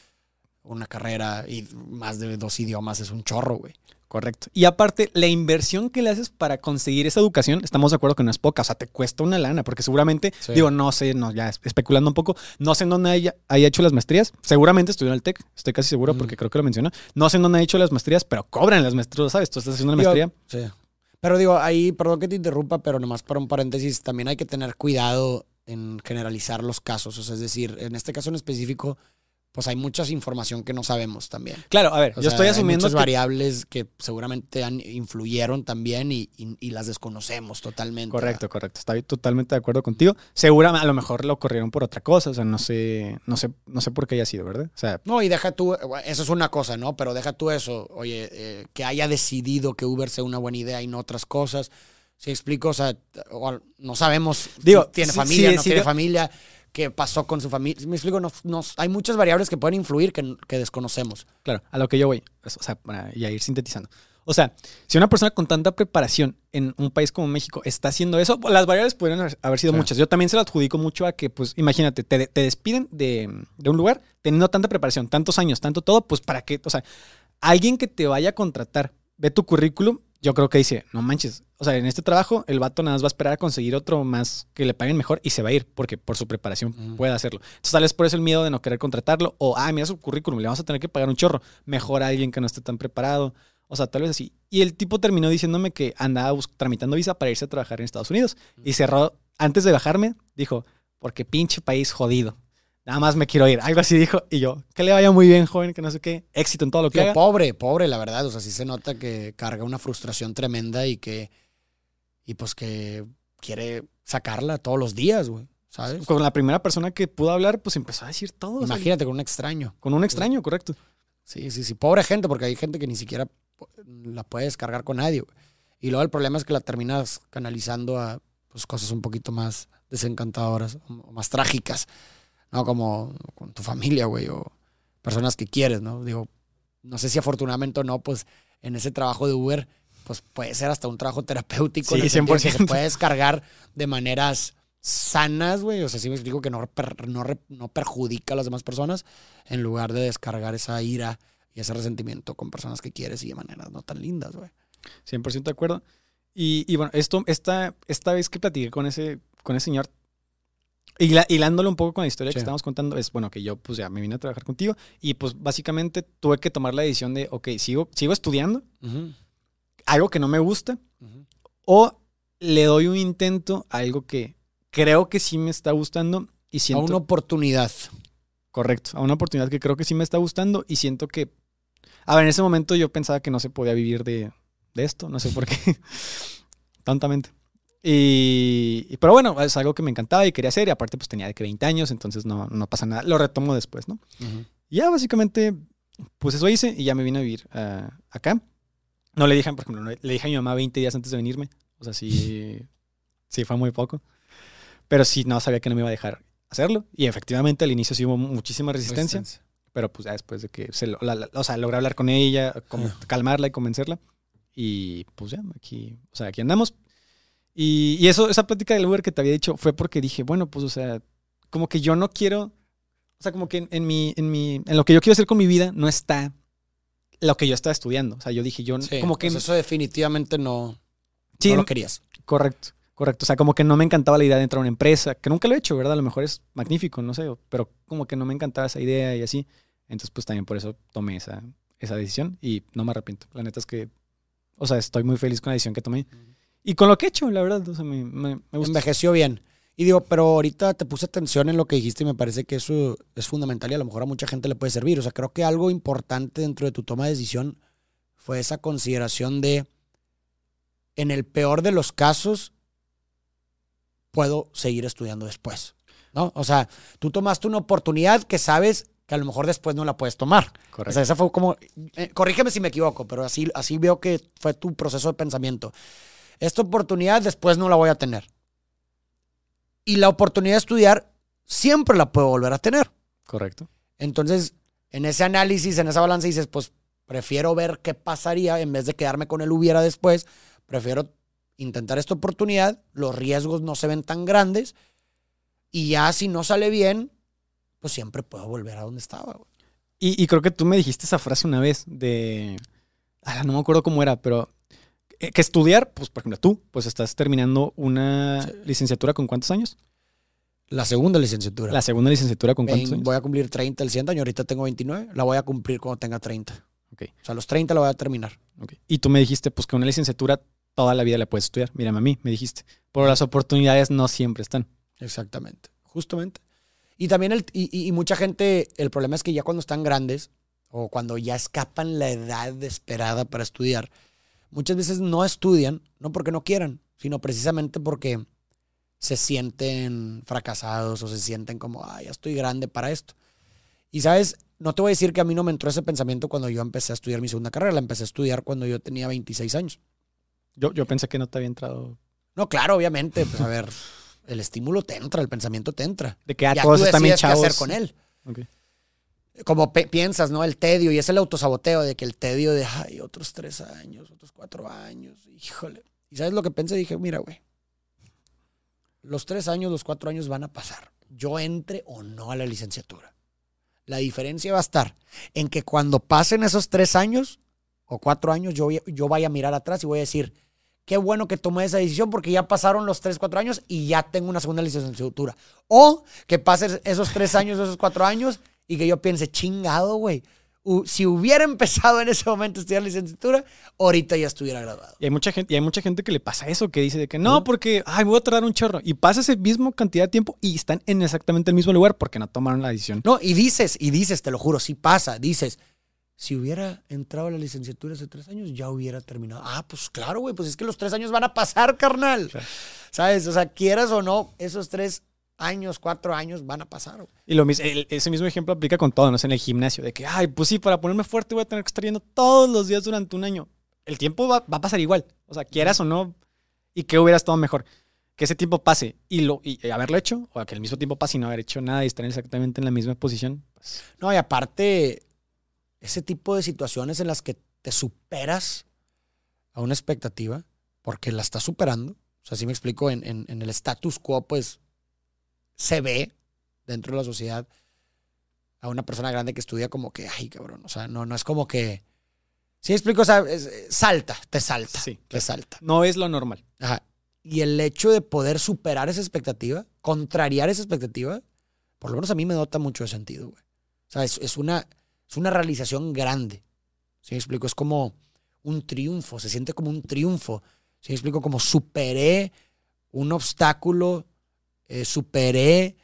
una carrera y más de dos idiomas es un chorro, güey. Correcto. Y aparte, la inversión que le haces para conseguir esa educación, estamos de acuerdo que no es poca. O sea, te cuesta una lana, porque seguramente, Sí. digo, no sé, no, ya especulando un poco, no sé en dónde haya, haya hecho las maestrías. Seguramente estudió en el TEC, estoy casi seguro Mm. porque creo que lo mencionó. No sé en dónde ha hecho las maestrías, pero cobran las maestrías, ¿sabes? Tú estás haciendo una maestría. Sí. Pero digo, ahí, perdón que te interrumpa, pero nomás para un paréntesis, también hay que tener cuidado en generalizar los casos. O sea, es decir, en este caso en específico, pues hay mucha información que no sabemos también. Claro, a ver, O yo sea, estoy asumiendo Hay muchas que- variables que seguramente han, influyeron también y, y- y las desconocemos totalmente. Correcto, correcto. Estoy totalmente de acuerdo contigo. Seguramente, a lo mejor lo corrieron por otra cosa. O sea, no sé, no sé, no sé por qué haya sido, ¿verdad? O sea, No, y deja tú, eso es una cosa, ¿no? Pero deja tú eso, oye, eh, que haya decidido que Uber sea una buena idea y no otras cosas. Si explico, o sea, no sabemos Digo, si tiene sí, familia, sí, no sí, tiene yo- familia, qué pasó con su familia. Me explico, no, no- hay muchas variables que pueden influir que, que desconocemos. Claro, a lo que yo voy. pues, O sea, para ya ir sintetizando. O sea, si una persona con tanta preparación en un país como México está haciendo eso, las variables podrían haber- sido muchas. Yo también se lo adjudico mucho a que, pues, imagínate, te, te despiden de, de un lugar teniendo tanta preparación, tantos años, tanto todo, pues, ¿para qué? O sea, alguien que te vaya a contratar, ve tu currículum, yo creo que dice, no manches, o sea, en este trabajo el vato nada más va a esperar a conseguir otro más que le paguen mejor y se va a ir, porque por su preparación puede hacerlo. Entonces, tal vez por eso el miedo de no querer contratarlo, o, ah, mira su currículum, le vamos a tener que pagar un chorro, mejor a alguien que no esté tan preparado. O sea, tal vez así. Y el tipo terminó diciéndome que andaba tramitando visa para irse a trabajar en Estados Unidos. Y cerró, antes de bajarme, dijo, porque pinche país jodido. Nada más me quiero ir. Algo así dijo. Y yo, que le vaya muy bien, joven, que no sé qué. Éxito en todo lo que Tío, haga. pobre, pobre, la verdad. O sea, sí se nota que carga una frustración tremenda y que, y pues que quiere sacarla todos los días, güey, ¿sabes? Con la primera persona que pudo hablar, pues empezó a decir todo. o sea, Imagínate con un extraño. con un extraño, correcto. Sí, sí, sí. Pobre gente, porque hay gente que ni siquiera la puede descargar con nadie. güey. Y luego el problema es que la terminas canalizando a pues, cosas un poquito más desencantadoras, o más trágicas, ¿no? Como con tu familia, güey, o personas que quieres, ¿no? Digo, no sé si afortunadamente o no, pues en ese trabajo de Uber, pues puede ser hasta un trabajo terapéutico. en Sí, el sentido de que 100%. se puede descargar de maneras sanas, güey. O sea, sí me explico que no, per- no, no perjudica a las demás personas en lugar de descargar esa ira y ese resentimiento con personas que quieres y de maneras no tan lindas, güey. 100% de acuerdo. Y, y bueno, esto, esta, esta vez que platiqué con ese, con ese señor, hilándolo un poco con la historia Sí. que estábamos contando, es bueno que yo pues ya me vine a trabajar contigo y pues básicamente tuve que tomar la decisión de, ok, sigo, sigo estudiando, algo que no me gusta, o le doy un intento a algo que creo que sí me está gustando y A siento... una oportunidad. Correcto, a una oportunidad que creo que sí me está gustando y siento que... A ver, en ese momento yo pensaba que no se podía vivir de, de esto, no sé por qué, tontamente. Y, pero bueno, es algo que me encantaba y quería hacer y aparte pues tenía de que 20 años, entonces no, no pasa nada, lo retomo después, ¿no? Y ya básicamente, pues eso hice y ya me vine a vivir ah, acá. No le dije, por ejemplo, no le dije a mi mamá 20 días antes de venirme, o sea, sí, sí fue muy poco, pero sí no sabía que no me iba a dejar hacerlo y efectivamente al inicio sí hubo muchísima resistencia. Pero pues ya después de que se lo- la- la- o sea, logré hablar con ella, como calmarla y convencerla. Y pues ya, aquí, o sea, aquí andamos. Y, y eso, esa plática del Uber que te había dicho fue porque dije, bueno, pues, o sea, como que yo no quiero, o sea, como que en, en mi, en mi, en lo que yo quiero hacer con mi vida no está lo que yo estaba estudiando. O sea, yo dije, yo, Sí, como que, pues eso definitivamente no, sí, no lo querías. correcto. Correcto. O sea, como que no me encantaba la idea de entrar a una empresa, que nunca lo he hecho, ¿verdad? A lo mejor es magnífico, no sé, pero como que no me encantaba esa idea y así. Entonces, pues también por eso tomé esa, esa decisión y no me arrepiento. La neta es que, o sea, estoy muy feliz con la decisión que tomé. Y con lo que he hecho, la verdad, o sea, me, me, me gusta. Envejeció bien. Y digo, pero ahorita te puse atención en lo que dijiste y me parece que eso es fundamental y a lo mejor a mucha gente le puede servir. O sea, creo que algo importante dentro de tu toma de decisión fue esa consideración de, en el peor de los casos, puedo seguir estudiando después. ¿No? O sea, tú tomaste una oportunidad que sabes que a lo mejor después no la puedes tomar. Correcto. O sea, esa fue como, eh, corrígeme si me equivoco, pero así, así veo que fue tu proceso de pensamiento. Esta oportunidad después no la voy a tener. Y la oportunidad de estudiar siempre la puedo volver a tener. Correcto. Entonces, en ese análisis, en esa balanza, dices, pues prefiero ver qué pasaría en vez de quedarme con el hubiera después. Prefiero intentar esta oportunidad. Los riesgos no se ven tan grandes. Y ya si no sale bien, pues siempre puedo volver a donde estaba. Y, y creo que tú me dijiste esa frase una vez de. no me acuerdo cómo era, pero. Eh, Que estudiar, pues por ejemplo, tú, pues estás terminando una licenciatura con cuántos años? La segunda licenciatura. La segunda licenciatura con cuántos años? voy a cumplir 30 el siguiente año. Ahorita tengo 29. La voy a cumplir cuando tenga 30. Ok, O sea, a los 30 la voy a terminar. Y tú me dijiste, pues que una licenciatura toda la vida la puedes estudiar. Mírame a mí, me dijiste. Pero las oportunidades no siempre están. Exactamente, justamente. Y también el, y, y- y mucha gente, el problema es que ya cuando están grandes o cuando ya escapan la edad esperada para estudiar, muchas veces no estudian, no porque no quieran, sino precisamente porque se sienten fracasados o se sienten como, ah, ya estoy grande para esto. Y sabes, no te voy a decir que a mí no me entró ese pensamiento cuando yo empecé a estudiar mi segunda carrera, la empecé a estudiar cuando yo tenía 26 años. Yo, yo pensé que no te había entrado. No, claro, obviamente, pues a ver, el estímulo te entra, el pensamiento te entra. De que ah, ya todos tú están bien decides qué chavos. hacer con él. Como piensas, ¿no? El tedio y es el autosaboteo de que el tedio de, ay, otros tres años, otros cuatro años, híjole. Y sabes lo que pensé, dije, mira, güey, los tres años, los cuatro años van a pasar. Yo entre o no a la licenciatura. La diferencia va a estar en que cuando pasen esos tres años o cuatro años, yo, yo vaya a mirar atrás y voy a decir, qué bueno que tomé esa decisión porque ya pasaron los tres, cuatro años y ya tengo una segunda licenciatura. O que pasen esos tres años, esos cuatro años y que yo piense, chingado, güey. Si hubiera empezado en ese momento a estudiar licenciatura, ahorita ya estuviera graduado. Y hay mucha gente, y hay mucha gente que le pasa eso, que dice de que no, porque ay, me voy a tardar un chorro. Y pasa ese mismo cantidad de tiempo y están en exactamente el mismo lugar porque no tomaron la decisión. No, y dices, y dices, te lo juro, sí pasa, dices, si hubiera entrado a la licenciatura hace tres años, ya hubiera terminado. Ah, pues claro, güey, pues es que los tres años van a pasar, carnal. Claro. ¿Sabes? O sea, quieras o no, esos tres años, cuatro años van a pasar. güey. Y lo mis- el- ese mismo ejemplo aplica con todo, no sé, en el gimnasio, de que, ay, pues sí, para ponerme fuerte voy a tener que estar yendo todos los días durante un año. El tiempo va, va a pasar igual, o sea, quieras o no, y que hubiera estado mejor. Que ese tiempo pase y, lo, y haberlo hecho, o que el mismo tiempo pase y no haber hecho nada y estar exactamente en la misma posición. pues, No, y aparte, ese tipo de situaciones en las que te superas a una expectativa, porque la estás superando. O sea, si me explico, en, en- en el status quo, pues se ve dentro de la sociedad a una persona grande que estudia como que, ay, cabrón, o sea, no, no es como que... Si me explico, o sea, es- eh, salta, te salta, Sí, te claro. salta. no es lo normal. Ajá. Y el hecho de poder superar esa expectativa, contrariar esa expectativa, por lo menos a mí me nota mucho de sentido, güey. O sea, es, es una, es una realización grande. ¿Sí me explico? Es como un triunfo, se siente como un triunfo. ¿Sí me explico? Como superé un obstáculo, eh, superé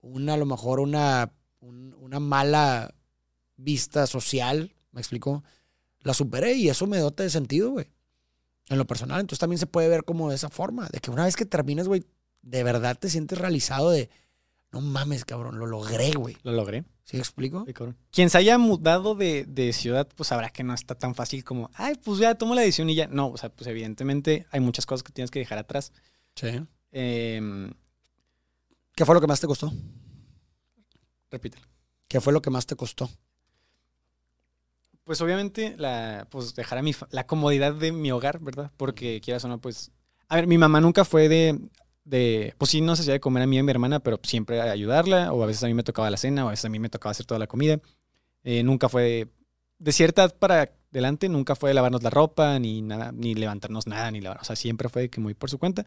una, a lo mejor una, un- una mala vista social, ¿me explico? La superé y eso me dota de sentido, güey en lo personal. Entonces también se puede ver como de esa forma, de que una vez que terminas, güey, de verdad te sientes realizado de, no mames, cabrón, lo logré, güey. Lo logré. ¿Sí explico? Sí. Quien se haya mudado de, de ciudad, pues sabrá que no está tan fácil como, ay, pues ya tomo la decisión y ya. No, o sea, pues evidentemente hay muchas cosas que tienes que dejar atrás. Sí. Em, ¿Qué fue lo que más te costó? repítelo. ¿Qué fue lo que más te costó? Pues obviamente la, pues dejar a mi, la comodidad de mi hogar, ¿verdad? Porque quieras o no, pues... A ver, mi mamá nunca fue de, de pues sí, no se hacía de comer a mí y a mi hermana, pero siempre ayudarla, o a veces a mí me tocaba la cena, o a veces a mí me tocaba hacer toda la comida. Eh, nunca fue de, de cierta edad para adelante nunca fue lavarnos la ropa, ni nada, ni levantarnos nada, ni lavar. O sea, siempre fue de que muy por su cuenta.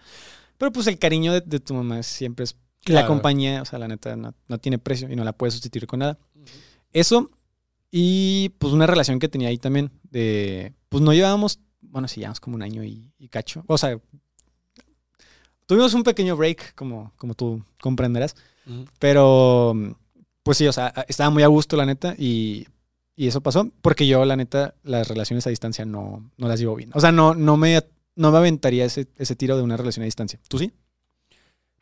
Pero pues el cariño de, de tu mamá siempre es la compañía, o sea, la neta no, no tiene precio y no la puedes sustituir con nada. Eso y pues una relación que tenía ahí también de, pues no llevábamos, bueno, sí, llevamos como un año y, y cacho. O sea, tuvimos un pequeño break, como, como tú comprenderás. Pero, pues sí, o sea, estaba muy a gusto, la neta, y, y eso pasó porque yo, la neta, las relaciones a distancia no, no las llevo bien. O sea, no, no, me, no me aventaría ese, ese tiro de una relación a distancia. ¿Tú sí?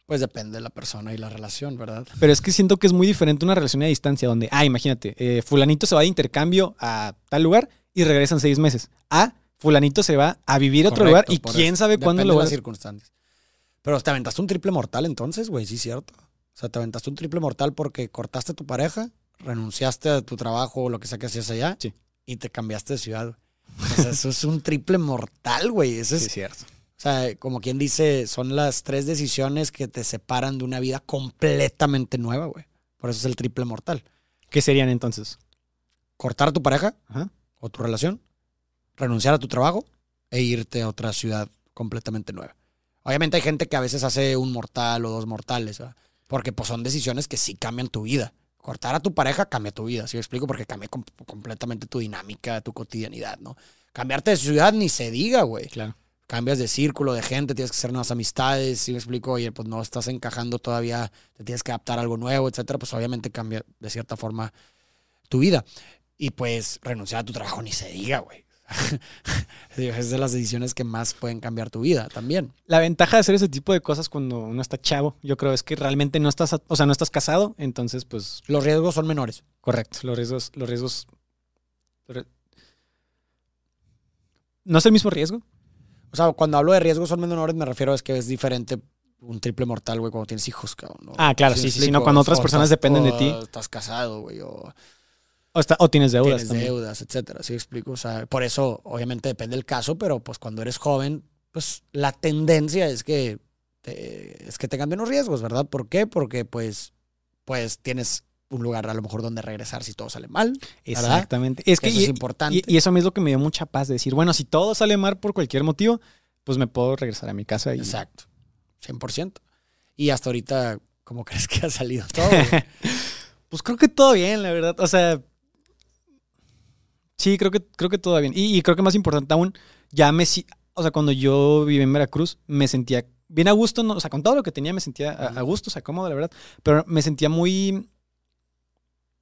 Pues depende de la persona y la relación, ¿verdad? Pero es que siento que es muy diferente una relación a distancia donde, ah, imagínate, eh, fulanito se va de intercambio a tal lugar y regresan seis meses. A, fulanito se va a vivir a otro lugar y quién eso. sabe cuándo lo va a las circunstancias. Pero te aventaste un triple mortal entonces, güey, sí, cierto. O sea, te aventaste un triple mortal porque cortaste a tu pareja, renunciaste a tu trabajo o lo que sea que hacías allá Sí. y te cambiaste de ciudad. O sea, eso es un triple mortal, güey. Eso es, Sí, cierto. O sea, como quien dice, son las tres decisiones que te separan de una vida completamente nueva, güey. Por eso es el triple mortal. ¿Qué serían entonces? Cortar a tu pareja Ajá. o tu relación, renunciar a tu trabajo e irte a otra ciudad completamente nueva. Obviamente hay gente que a veces hace un mortal o dos mortales, ¿verdad? porque pues son decisiones que sí cambian tu vida. Cortar a tu pareja cambia tu vida, ¿sí me explico? Porque cambia com- completamente tu dinámica, tu cotidianidad, ¿no? Cambiarte de ciudad ni se diga, güey. Claro. Cambias de círculo de gente, tienes que hacer nuevas amistades, ¿sí me explico? Oye, pues no estás encajando todavía, te tienes que adaptar a algo nuevo, etcétera, pues obviamente cambia de cierta forma tu vida. Y pues renunciar a tu trabajo ni se diga, güey. Es de las decisiones que más pueden cambiar tu vida también. La ventaja de hacer ese tipo de cosas cuando uno está chavo, yo creo, es que realmente no estás, o sea, no estás casado, entonces, pues, Los riesgos son menores. correcto. Los riesgos, los riesgos. ¿No es el mismo riesgo? O sea, cuando hablo de riesgos son menores, me refiero a es que es diferente un triple mortal, güey, cuando tienes hijos, cabrón. ¿no? Ah, claro, sí, sí, sí, explico? no, cuando otras O personas estás- dependen de ti. Estás casado, güey, o O, está, o tienes deudas tienes también. deudas, etcétera. ¿Sí explico? O sea, por eso, obviamente, depende del caso, pero pues cuando eres joven, pues la tendencia es que, te- es que tengan menos riesgos, ¿verdad? ¿Por qué? Porque pues, pues tienes un lugar a lo mejor donde regresar si todo sale mal. ¿verdad? Exactamente. Es que eso y, es importante. y- y eso a mí es lo que me dio mucha paz de decir, bueno, si todo sale mal por cualquier motivo, pues me puedo regresar a mi casa y. Exacto. 100%. Y hasta ahorita, ¿cómo crees que ha salido todo? Pues creo que todo bien, la verdad. O sea. Sí, creo que, creo que todo bien. Y, y creo que más importante aún, ya me. si- O sea, cuando yo viví en Veracruz, me sentía bien a gusto. ¿no? O sea, con todo lo que tenía me sentía a, a gusto, o sea, cómodo, la verdad. Pero me sentía muy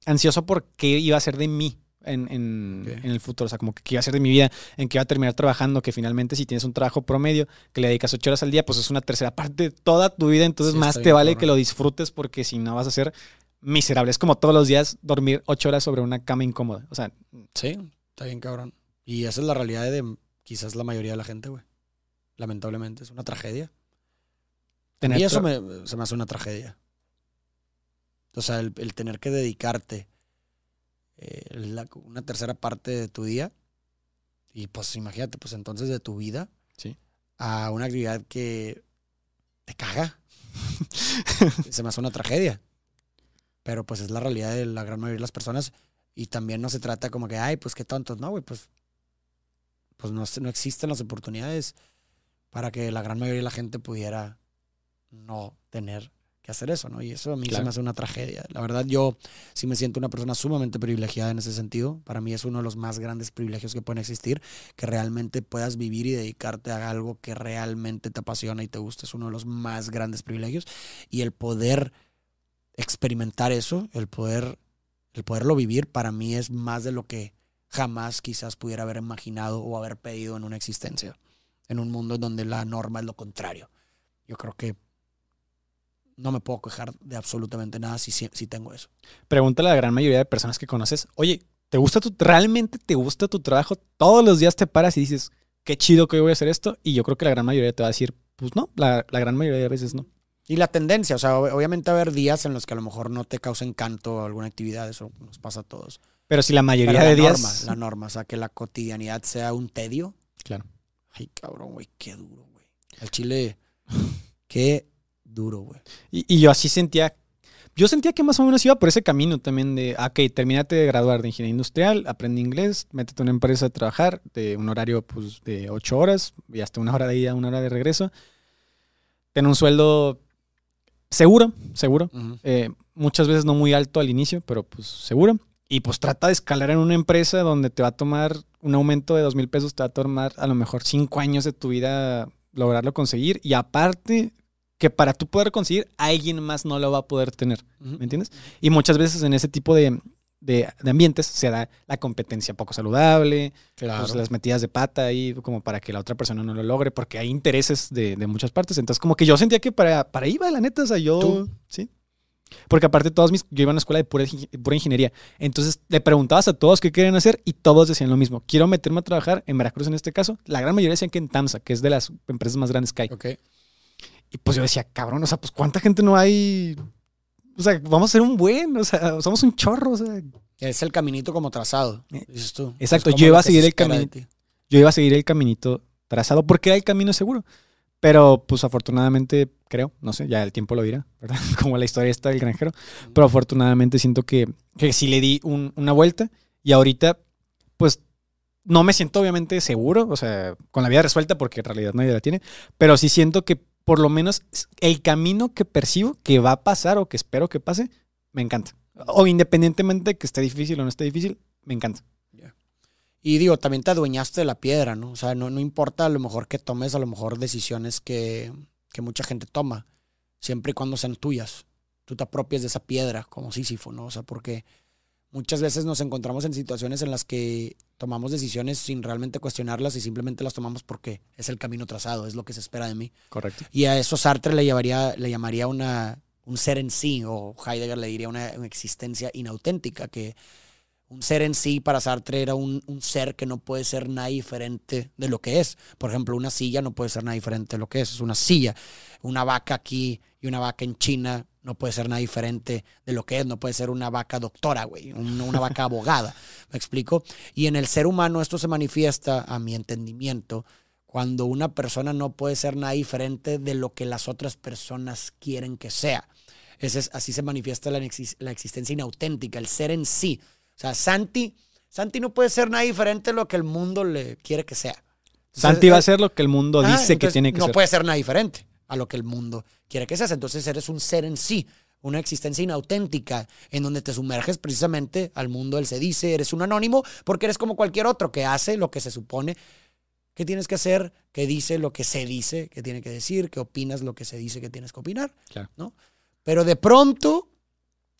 ansioso por qué iba a ser de mí en, en- el futuro. O sea, como que qué iba a ser de mi vida, en qué iba a terminar trabajando, que finalmente si tienes un trabajo promedio que le dedicas ocho horas al día, pues es una tercera parte de toda tu vida. Entonces Sí, más te vale que lo disfrutes porque si no vas a ser miserable. Es como todos los días dormir ocho horas sobre una cama incómoda. O sea, sí, está bien cabrón. Y esa es la realidad de quizás la mayoría de la gente, güey. Lamentablemente, es una tragedia. y eso me, se me hace una tragedia. O sea, el, el tener que dedicarte eh, la- una tercera parte de tu día, y pues imagínate, pues entonces de tu vida, Sí. a una actividad que te caga. se me hace una tragedia. Pero pues es la realidad de la gran mayoría de las personas. Y también no se trata como que, ay, pues qué tontos. No, güey, pues, pues no, no existen las oportunidades para que la gran mayoría de la gente pudiera no tener que hacer eso, ¿no? Y eso a mí se Claro. me hace una tragedia. La verdad, yo sí me siento una persona sumamente privilegiada en ese sentido. Para mí es uno de los más grandes privilegios que pueden existir, que realmente puedas vivir y dedicarte a algo que realmente te apasiona y te gusta. Es uno de los más grandes privilegios. Y el poder experimentar eso, el poder, el poderlo vivir, para mí es más de lo que jamás quizás pudiera haber imaginado o haber pedido en una existencia, en un mundo donde la norma es lo contrario. Yo creo que no me puedo quejar de absolutamente nada si, si, si tengo eso. pregúntale a la gran mayoría de personas que conoces, oye, ¿te gusta tu, realmente te gusta tu trabajo? Todos los días te paras y dices, qué chido que hoy voy a hacer esto. Y yo creo que la gran mayoría te va a decir, pues no, la, la gran mayoría de veces no. Y la tendencia, o sea, ob- obviamente va a haber días en los que a lo mejor no te causa encanto alguna actividad, eso nos pasa a todos. Pero si la mayoría Pero la de días... norma, la norma, o sea, que la cotidianidad sea un tedio. Claro. Ay, cabrón, güey, qué duro, güey. El chile, qué duro, güey. Y, y yo así sentía. yo sentía que más o menos iba por ese camino también de, ah, ok, terminate de graduar de ingeniería industrial, aprende inglés, métete en una empresa a trabajar de un horario pues, de ocho horas y hasta una hora de ida, una hora de regreso. Ten un sueldo seguro, seguro. Eh, muchas veces no muy alto al inicio, pero pues seguro. Y pues trata de escalar en una empresa donde te va a tomar un aumento de dos mil pesos, te va a tomar a lo mejor cinco años de tu vida lograrlo conseguir. Y aparte, que para tú poder conseguir, alguien más no lo va a poder tener. ¿Me entiendes? Y muchas veces en ese tipo de, de- de ambientes se da la competencia poco saludable, Claro. pues, las metidas de pata ahí como para que la otra persona no lo logre, porque hay intereses de, de muchas partes. Entonces, como que yo sentía que para, para va, la neta, o sea, yo... ¿Tú? Sí. Porque aparte todos mis... Yo iba a una escuela de pura, pura ingeniería. Entonces, le preguntabas a todos qué querían hacer y todos decían lo mismo. Quiero meterme a trabajar en Veracruz en este caso. La gran mayoría decían que en TAMSA, que es de las empresas más grandes que hay. Ok. Y pues yo decía, cabrón, o sea, pues cuánta gente no hay... O sea, vamos a ser un buen, o sea, somos un chorro, o sea, Es el caminito como trazado, Eh, dices tú. exacto, yo iba a seguir se el ti. yo iba a seguir el caminito trazado porque era el camino seguro. Pero pues afortunadamente, creo, no sé, ya el tiempo lo dirá, ¿verdad? Como la historia está del granjero. Pero afortunadamente siento que, que sí le di un- una vuelta y ahorita pues no me siento obviamente seguro, o sea, con la vida resuelta porque en realidad nadie la tiene, pero sí siento que por lo menos el camino que percibo que va a pasar o que espero que pase, me encanta. O independientemente de que esté difícil o no esté difícil, me encanta. Y digo, también te adueñaste de la piedra, ¿no? O sea, no, no importa a lo mejor que tomes a lo mejor decisiones que, que mucha gente toma, siempre y cuando sean tuyas. Tú te apropias de esa piedra, como Sísifo, ¿no? O sea, porque muchas veces nos encontramos en situaciones en las que tomamos decisiones sin realmente cuestionarlas y simplemente las tomamos porque es el camino trazado, es lo que se espera de mí. Correcto. Y a eso Sartre le llamaría, le llamaría una, un ser en sí, o Heidegger le diría una, una existencia inauténtica, que un ser en sí para Sartre era un, un ser que no puede ser nada diferente de lo que es. Por ejemplo, una silla no puede ser nada diferente de lo que es, es una silla. Una vaca aquí y una vaca en China no puede ser nada diferente de lo que es, no puede ser una vaca doctora, güey, un- una vaca abogada, ¿me explico? Y en el ser humano esto se manifiesta, a mi entendimiento, cuando una persona no puede ser nada diferente de lo que las otras personas quieren que sea. Ese es, así se manifiesta la, la existencia inauténtica, el ser en sí. O sea, Santi, Santi no puede ser nada diferente de lo que el mundo le quiere que sea. Santi va a ser lo que el mundo ah, dice que tiene que no ser. puede ser nada diferente a lo que el mundo quiere que seas. Entonces eres un ser en sí, una existencia inauténtica, en donde te sumerges precisamente al mundo del se dice, eres un anónimo, porque eres como cualquier otro que hace lo que se supone que tienes que hacer, que dice lo que se dice que tiene que decir, que opinas lo que se dice que tienes que opinar, Claro. ¿no? Pero de pronto,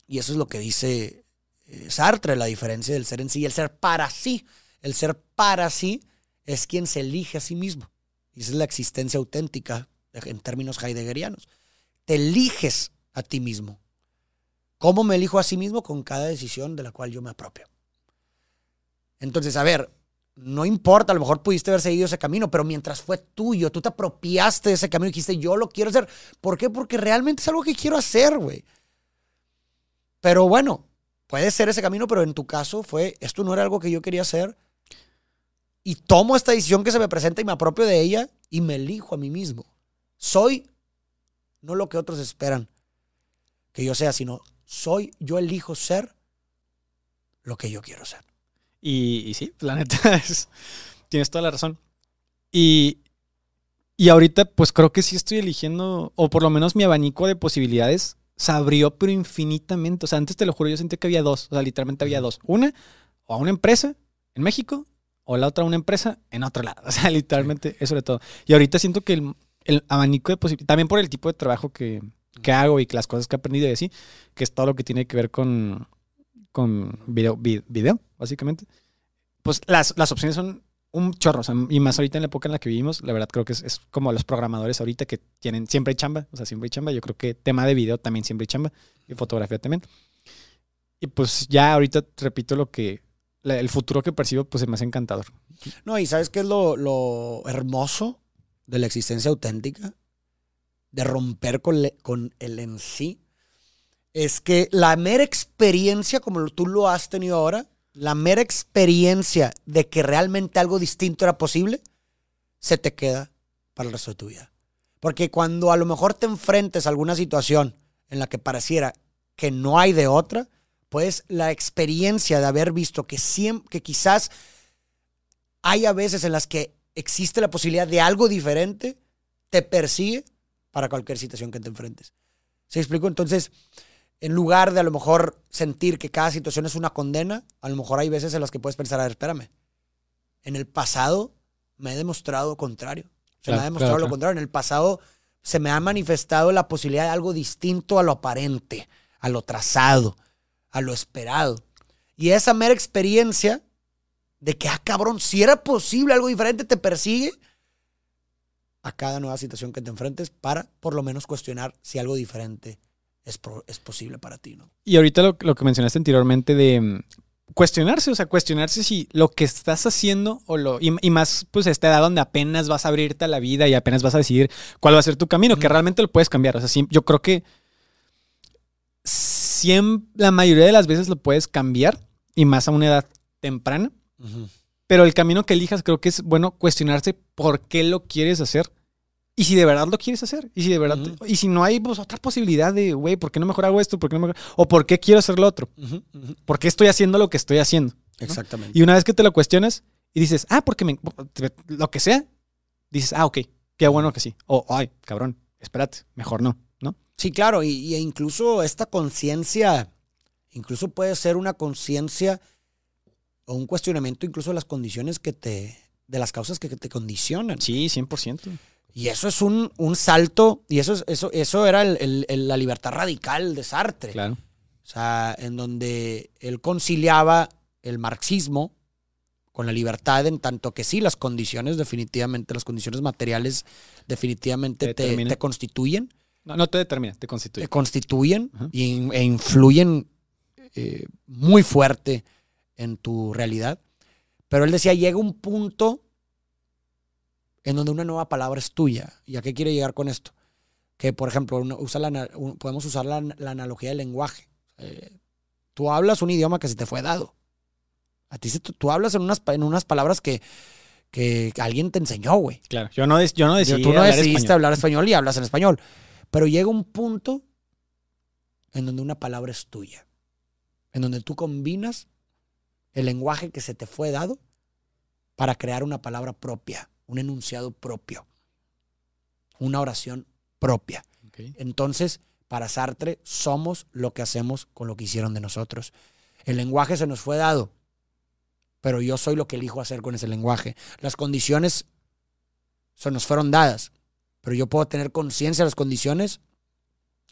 y eso es lo que dice eh, Sartre, la diferencia del ser en sí y el ser para sí. El ser para sí es quien se elige a sí mismo. Y esa es la existencia auténtica en términos heideggerianos. Te eliges a ti mismo. ¿Cómo me elijo a sí mismo? Con cada decisión de la cual yo me apropio. Entonces, a ver, no importa, a lo mejor pudiste haber seguido ese camino, pero mientras fue tuyo, tú te apropiaste de ese camino y dijiste, yo lo quiero hacer. ¿Por qué? Porque realmente es algo que quiero hacer, güey. Pero bueno, puede ser ese camino, pero en tu caso fue, esto no era algo que yo quería hacer. Y tomo esta decisión que se me presenta y me apropio de ella y me elijo a mí mismo. Soy no lo que otros esperan que yo sea, sino soy, yo elijo ser lo que yo quiero ser. Y, y sí, la neta es. Tienes toda la razón. Y, y ahorita, pues creo que sí estoy eligiendo, o por lo menos mi abanico de posibilidades se abrió, pero infinitamente. O sea, antes te lo juro, yo sentí que había dos. O sea, literalmente había dos. Una, o a una empresa en México, o la otra una empresa en otro lado. O sea, literalmente eso de todo. Y ahorita siento que el, el abanico de posibilidades, también por el tipo de trabajo que, que hago y las cosas que he aprendido y así, que es todo lo que tiene que ver con, con video, vi- video, básicamente. Pues las, las opciones son un chorro, o sea, y más ahorita en la época en la que vivimos, la verdad creo que es, es como los programadores ahorita que tienen, siempre hay chamba, o sea, siempre hay chamba, yo creo que tema de video también siempre hay chamba, y fotografía también. Y pues ya ahorita repito lo que, la- el futuro que percibo, pues me hace encantador. No, y ¿sabes qué es lo, lo hermoso de la existencia auténtica? De romper con, le- con el en sí. Es que la mera experiencia, como tú lo has tenido ahora, la mera experiencia de que realmente algo distinto era posible, se te queda para el resto de tu vida. Porque cuando a lo mejor te enfrentes a alguna situación en la que pareciera que no hay de otra, pues la experiencia de haber visto que, siempre, que quizás hay a veces en las que existe la posibilidad de algo diferente, te persigue para cualquier situación que te enfrentes. ¿Se explico? Entonces, en lugar de a lo mejor sentir que cada situación es una condena, a lo mejor hay veces en las que puedes pensar, a ver, espérame, en el pasado me he demostrado contrario. Se me ha demostrado lo contrario. En el pasado se me ha manifestado la posibilidad de algo distinto a lo aparente, a lo trazado, a lo esperado. Y esa mera experiencia de que, ah, cabrón, si era posible algo diferente, te persigue a cada nueva situación que te enfrentes para por lo menos cuestionar si algo diferente es, es posible para ti, ¿no? Y ahorita lo, lo, que mencionaste anteriormente de mm, cuestionarse, o sea, cuestionarse si lo que estás haciendo o lo y, más pues a esta edad donde apenas vas a abrirte a la vida y apenas vas a decidir cuál va a ser tu camino, que realmente lo puedes cambiar, o sea, sí, yo creo que siempre, la mayoría de las veces lo puedes cambiar y más a una edad temprana. Pero el camino que elijas creo que es bueno cuestionarse por qué lo quieres hacer y si de verdad lo quieres hacer. Y si de verdad. Y si no hay pues, otra posibilidad de, güey, ¿por qué no mejor hago esto? ¿Por qué no mejor, o ¿por qué quiero hacer lo otro? ¿Por qué estoy haciendo lo que estoy haciendo? Exactamente. Y una vez que te lo cuestionas y dices, ah, porque me, lo que sea, dices, ah, ok, qué bueno que sí. O, ay, cabrón, espérate, mejor no, ¿no? Sí, claro. Y, y incluso esta conciencia, incluso puede ser una conciencia o un cuestionamiento incluso de las condiciones que te, de las causas que te condicionan. Sí, 100%. Y eso es un, salto, y eso, es, eso, eso era la libertad radical de Sartre. Claro. O sea, en donde él conciliaba el marxismo con la libertad, en tanto que sí, las condiciones definitivamente, las condiciones materiales definitivamente te, constituyen. No, no te determinan, te constituyen. Te constituyen e influyen eh, muy fuerte en tu realidad. Pero él decía, llega un punto en donde una nueva palabra es tuya. ¿Y a qué quiere llegar con esto? Que, por ejemplo, usa la, podemos usar la, analogía del lenguaje. Eh, tú hablas un idioma que se te fue dado. A ti tú, hablas en unas, en unas palabras que, que alguien te enseñó, güey. Claro, yo no, yo no decidí Tú no decidiste hablar español y hablas en español. Pero llega un punto en donde una palabra es tuya. En donde tú combinas el lenguaje que se te fue dado para crear una palabra propia un enunciado propio, una oración propia. Entonces, para Sartre, somos lo que hacemos con lo que hicieron de nosotros. El lenguaje se nos fue dado, pero yo soy lo que elijo hacer con ese lenguaje. Las condiciones se nos fueron dadas, pero yo puedo tener conciencia de las condiciones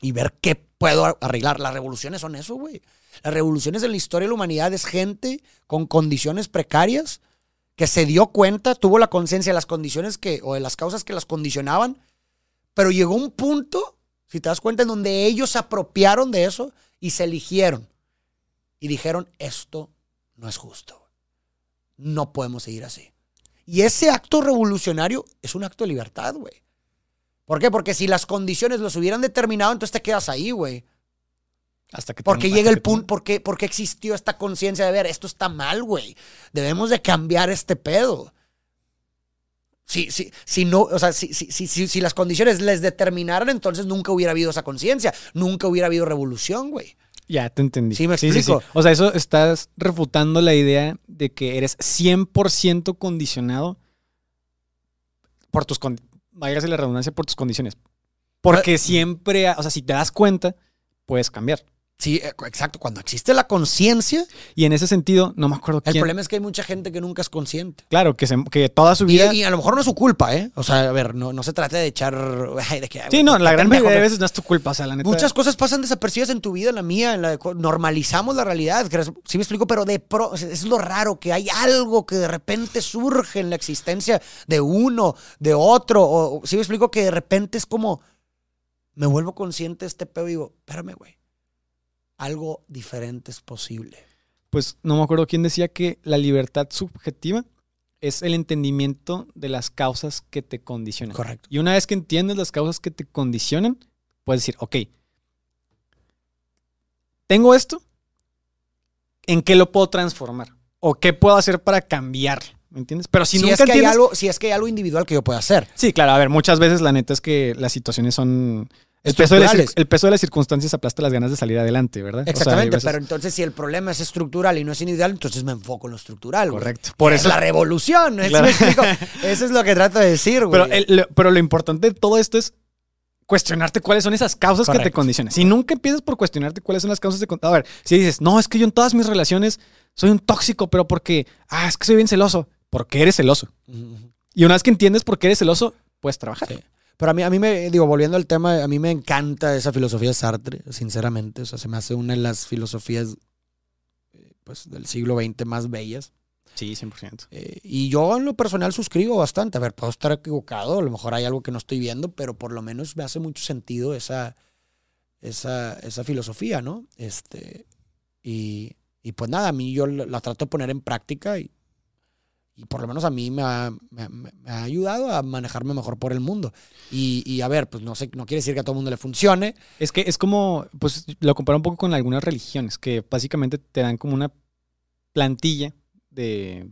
y ver qué puedo arreglar. Las revoluciones son eso, güey. Las revoluciones en la historia de la humanidad es gente con condiciones precarias que se dio cuenta, tuvo la conciencia de las condiciones que, o de las causas que las condicionaban, pero llegó un punto, si te das cuenta, en donde ellos se apropiaron de eso y se eligieron. Y dijeron, esto no es justo. No podemos seguir así. Y ese acto revolucionario es un acto de libertad, güey. ¿Por qué? Porque si las condiciones los hubieran determinado, entonces te quedas ahí, güey. Hasta que porque llega el punto, porque, porque existió esta conciencia de ver, esto está mal, güey. Debemos de cambiar este pedo. Si, si, si no, o sea, si, si, si, si las condiciones les determinaran, entonces nunca hubiera habido esa conciencia, nunca hubiera habido revolución, güey. Ya, te entendí. Sí, me explico. o sea, eso estás refutando la idea de que eres 100% condicionado por tus, váyase la redundancia, por tus condiciones. Porque siempre, o sea, si te das cuenta, puedes cambiar. Sí, eh, exacto. Cuando existe la conciencia. Y en ese sentido, no me acuerdo El problema es que hay mucha gente que nunca es consciente. Claro, que, se, que toda su vida. Y, a lo mejor no es su culpa, ¿eh? O sea, a ver, no, no se trata de echar. de que, sí, no, la gran mayoría de veces no es tu culpa. O sea, la neta. Muchas cosas pasan desapercibidas en tu vida, en la mía. En la normalizamos la realidad. Sí, me explico, pero de pro, es lo raro que hay algo que de repente surge en la existencia de uno, de otro. O sí, me explico que de repente es como. Me vuelvo consciente de este pedo y digo, espérame, güey algo diferente es posible. Pues no me acuerdo quién decía que la libertad subjetiva es el entendimiento de las causas que te condicionan. Correcto. Y una vez que entiendes las causas que te condicionan, puedes decir, ok, tengo esto, ¿en qué lo puedo transformar? ¿O qué puedo hacer para cambiar? ¿Me entiendes? Pero si, nunca es que hay algo, si es que hay algo individual que yo pueda hacer. Sí, claro. A ver, muchas veces la neta es que las situaciones son El peso, de las, estructurales. cir- el peso de las circunstancias aplasta las ganas de salir adelante, ¿verdad? O sea, hay Exactamente, veces- pero entonces si el problema es estructural y no es individual, entonces me enfoco en lo estructural. güey. Correcto. Por es eso- la revolución. Eso es lo que trato de decir, güey. Pero, el- lo, pero lo importante de todo esto es cuestionarte cuáles son esas causas que te condicionan. Si nunca empiezas por cuestionarte cuáles son las causas de... A ver, si dices, no, es que yo en todas mis relaciones soy un tóxico, pero porque, ah, es que soy bien celoso. Porque eres celoso. Y una vez que entiendes por qué eres celoso, puedes trabajar. Sí. Pero a mí, a mí me, digo, volviendo al tema, a mí me encanta esa filosofía de Sartre, sinceramente. O sea, se me hace una de las filosofías eh, pues, del siglo XX más bellas. Sí, 100%. Eh, y yo en lo personal suscribo bastante. A ver, puedo estar equivocado, a lo mejor hay algo que no estoy viendo, pero por lo menos me hace mucho sentido esa, esa, esa filosofía, ¿no? Este, y, y pues nada, a mí yo la, la trato de poner en práctica y, y por lo menos a mí me ha, me, me- me ha ayudado a manejarme mejor por el mundo. Y, y a ver, pues no sé, no quiere decir que a todo el mundo le funcione. Es que es como, pues lo comparo un poco con algunas religiones, que básicamente te dan como una plantilla de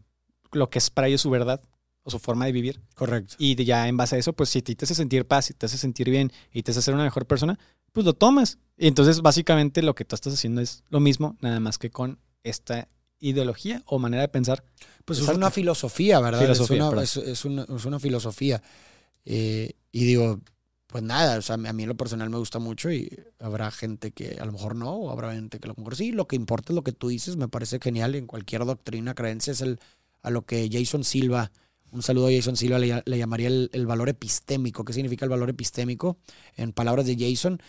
lo que es para ellos su verdad o su forma de vivir. Correcto. Y de ya en base a eso, pues si a ti te hace sentir paz, si te hace sentir bien y te hace ser una mejor persona, pues lo tomas. Y entonces básicamente lo que tú estás haciendo es lo mismo, nada más que con esta ideología o manera de pensar. Pues es Exacto. una filosofía, ¿verdad? Filosofía, es, una, es, es una, es una filosofía. Eh, y digo, pues nada, o sea, a mí en lo personal me gusta mucho y habrá gente que a lo mejor no, o habrá gente que a lo mejor sí. Lo que importa es lo que tú dices, me parece genial. En cualquier doctrina, creencia, es el, a lo que Jason Silva, un saludo a Jason Silva, le, le llamaría el, el valor epistémico. ¿Qué significa el valor epistémico? En palabras de Jason,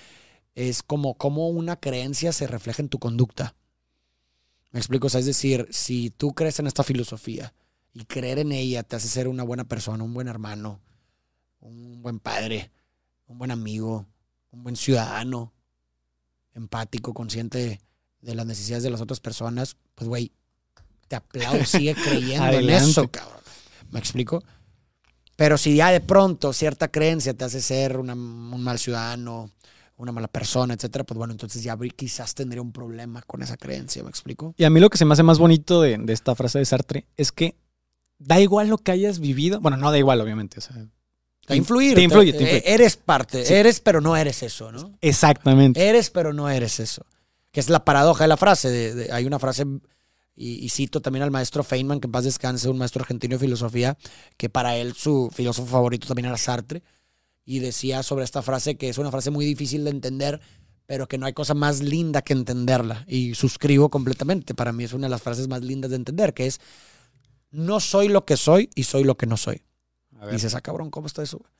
es como, como una creencia se refleja en tu conducta. Me explico, o sea, es decir, si tú crees en esta filosofía y creer en ella te hace ser una buena persona, un buen hermano, un buen padre, un buen amigo, un buen ciudadano, empático, consciente de las necesidades de las otras personas, pues güey, te aplaudo, sigue creyendo en eso, cabrón. ¿Me explico? Pero si ya de pronto cierta creencia te hace ser una- un mal ciudadano, una mala persona, etcétera, pues bueno, entonces ya quizás tendría un problema con esa creencia, ¿me explico? Y a mí lo que se me hace más bonito de, de esta frase de Sartre es que da igual lo que hayas vivido. Bueno, no da igual, obviamente. o sea, Te influye. Te influye, te influye. Eres parte, Sí. eres pero no eres eso, ¿no? exactamente. Eres pero no eres eso. Que es la paradoja de la frase. de- de- hay una frase, y, y cito también al maestro Feynman, que en paz descanse, un maestro argentino de filosofía, que para él su filósofo favorito también era Sartre, y decía sobre esta frase que es una frase muy difícil de entender, pero que no hay cosa más linda que entenderla. Y suscribo completamente. Para mí es una de las frases más lindas de entender, que es, no soy lo que soy y soy lo que no soy. A ver. Dices, ah, cabrón, ¿cómo está eso? güey?"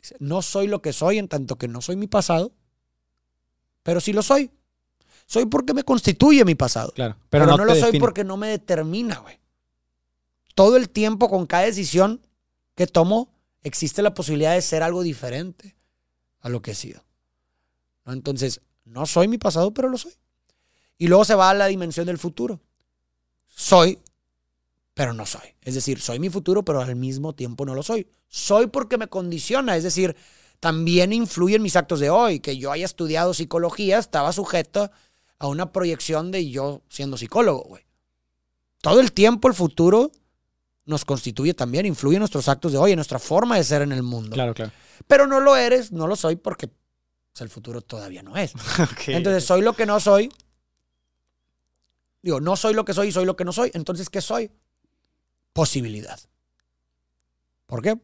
Dice, no soy lo que soy en tanto que no soy mi pasado, pero sí lo soy. Soy porque me constituye mi pasado. Claro. Pero, Pero, no, no, lo soy porque no me determina, güey. Todo el tiempo, con cada decisión que tomo, existe la posibilidad de ser algo diferente a lo que he sido. Entonces, no soy mi pasado, pero lo soy. Y luego se va a la dimensión del futuro. Soy, pero no soy. Es decir, soy mi futuro, pero al mismo tiempo no lo soy. Soy porque me condiciona. Es decir, también influye en mis actos de hoy. Que yo haya estudiado psicología estaba sujeto a una proyección de yo siendo psicólogo, güey. Todo el tiempo el futuro nos constituye también, influye en nuestros actos de hoy, en nuestra forma de ser en el mundo. Claro, claro. Pero no lo eres, no lo soy porque pues, el futuro todavía no es. Entonces, soy lo que no soy. Digo, no soy lo que soy y soy lo que no soy. Entonces, ¿qué soy? Posibilidad. ¿Por qué?